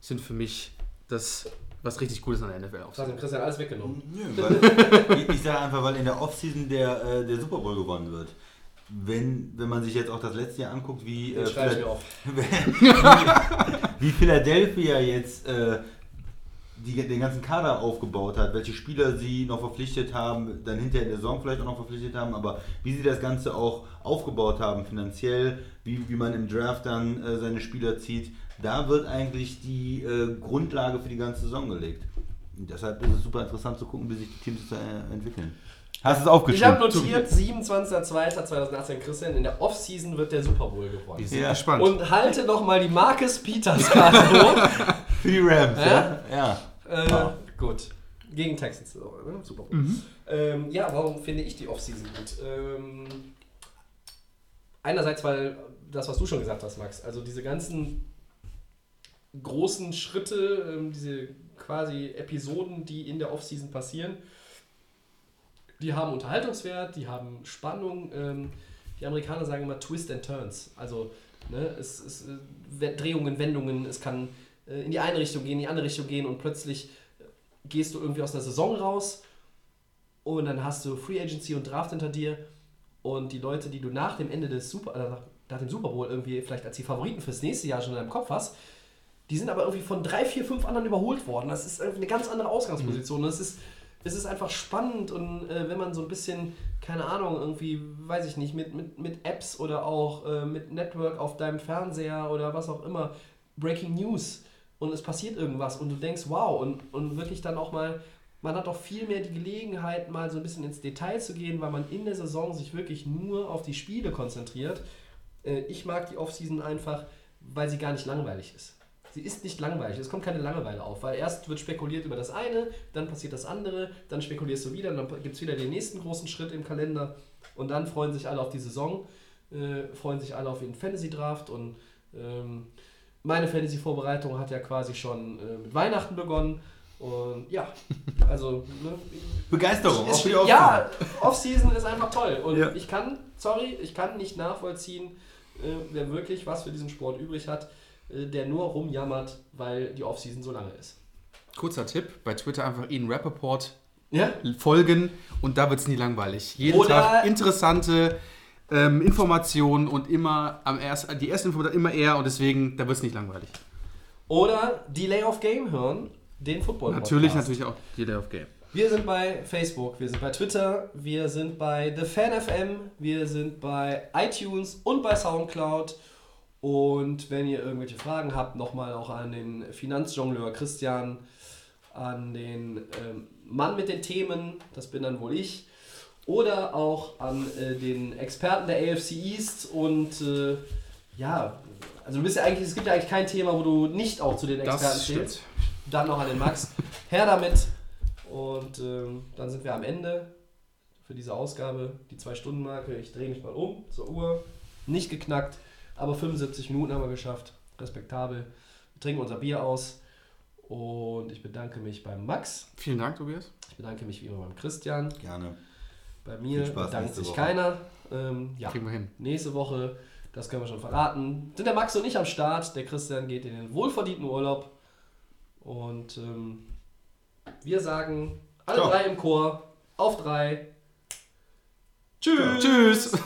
sind für mich das, was richtig cool ist an der NFL. Das hat dem Christian alles weggenommen. Nö, weil, ich- ich sage einfach, weil in der Offseason der, äh, der Super Bowl gewonnen wird. Wenn, wenn man sich jetzt auch das letzte Jahr anguckt, wie, äh, auf. [laughs] wie Philadelphia jetzt äh, die, den ganzen Kader aufgebaut hat, welche Spieler sie noch verpflichtet haben, dann hinterher in der Saison vielleicht auch noch verpflichtet haben, aber wie sie das Ganze auch aufgebaut haben finanziell, wie, wie man im Draft dann äh, seine Spieler zieht, da wird eigentlich die äh, Grundlage für die ganze Saison gelegt. Und deshalb ist es super interessant zu gucken, wie sich die Teams äh, entwickeln. Hast du es Ich aufgeschrieben? habe notiert, 27.02.2018, Christian, in der Offseason wird der Super Bowl gewonnen. Wir sind Ja. gespannt. Und halte nochmal die Marcus Peters Karte hoch. [laughs] Für die Rams, ja? Ja. Äh, gut. Gegen Texans. Ne? Super Bowl. Ähm, ja, warum finde ich die Offseason gut? Ähm, einerseits, weil das, was du schon gesagt hast, Max, also diese ganzen großen Schritte, ähm, diese quasi Episoden, die in der Offseason passieren, die haben Unterhaltungswert, die haben Spannung. Ähm, die Amerikaner sagen immer Twist and Turns. Also ne, es, es äh, Drehungen, Wendungen, es kann äh, in die eine Richtung gehen, in die andere Richtung gehen und plötzlich äh, gehst du irgendwie aus der Saison raus und dann hast du Free Agency und Draft hinter dir und die Leute, die du nach dem Ende des Super, nach, nach dem Super Bowl irgendwie vielleicht als die Favoriten fürs nächste Jahr schon in deinem Kopf hast, die sind aber irgendwie von drei, vier, fünf anderen überholt worden. Das ist eine ganz andere Ausgangsposition. Das ist, es ist einfach spannend und äh, wenn man so ein bisschen, keine Ahnung, irgendwie, weiß ich nicht, mit, mit, mit Apps oder auch äh, mit Network auf deinem Fernseher oder was auch immer, Breaking News und es passiert irgendwas und du denkst, wow, und, und wirklich dann auch mal, man hat auch viel mehr die Gelegenheit, mal so ein bisschen ins Detail zu gehen, weil man in der Saison sich wirklich nur auf die Spiele konzentriert. Äh, ich mag die Offseason einfach, weil sie gar nicht langweilig ist. Sie ist nicht langweilig, es kommt keine Langeweile auf, weil erst wird spekuliert über das eine, dann passiert das andere, dann spekulierst du wieder, dann gibt es wieder den nächsten großen Schritt im Kalender und dann freuen sich alle auf die Saison, äh, freuen sich alle auf den Fantasy-Draft und ähm, meine Fantasy-Vorbereitung hat ja quasi schon äh, mit Weihnachten begonnen und ja, [laughs] also ne, Begeisterung, auch ist, für die Offseason. ja, Offseason ist einfach toll. Und Ja. ich kann, sorry, ich kann nicht nachvollziehen, äh, wer wirklich was für diesen Sport übrig hat, der nur rumjammert, weil die Offseason so lange ist. Kurzer Tipp, bei Twitter einfach Ian Rappaport Ja? folgen und da wird es nie langweilig. Jeden Oder- Tag interessante ähm, Informationen und immer am ersten, die erste Information immer er und deswegen, da wird es nicht langweilig. Oder Delay of Game hören, den football Natürlich, natürlich auch jeder auf Game. Wir sind bei Facebook, wir sind bei Twitter, wir sind bei The Fan FM, wir sind bei iTunes und bei Soundcloud. Und wenn ihr irgendwelche Fragen habt, nochmal auch an den Finanzjongleur Christian, an den ähm, Mann mit den Themen, das bin dann wohl ich, oder auch an äh, den Experten der AFC East und äh, ja, also du bist ja eigentlich, es gibt ja eigentlich kein Thema, wo du nicht auch zu den Experten Das zählst. stimmt. Dann noch an den Max. Her damit. Und ähm, dann sind wir am Ende für diese Ausgabe. Die 2-Stunden-Marke. Ich drehe mich mal um zur Uhr. Nicht geknackt, aber 75 Minuten haben wir geschafft. Respektabel. Wir trinken unser Bier aus. Und ich bedanke mich beim Max. Vielen Dank, Tobias. Ich bedanke mich wie immer beim Christian. Gerne. Bei mir bedankt sich Woche. keiner. Ähm, ja. Kriegen wir hin. Nächste Woche, das können wir schon verraten, sind der Max und ich am Start. Der Christian geht in den wohlverdienten Urlaub. Und ähm, wir sagen alle Ciao. drei im Chor auf drei. Tschüss. Tschüss.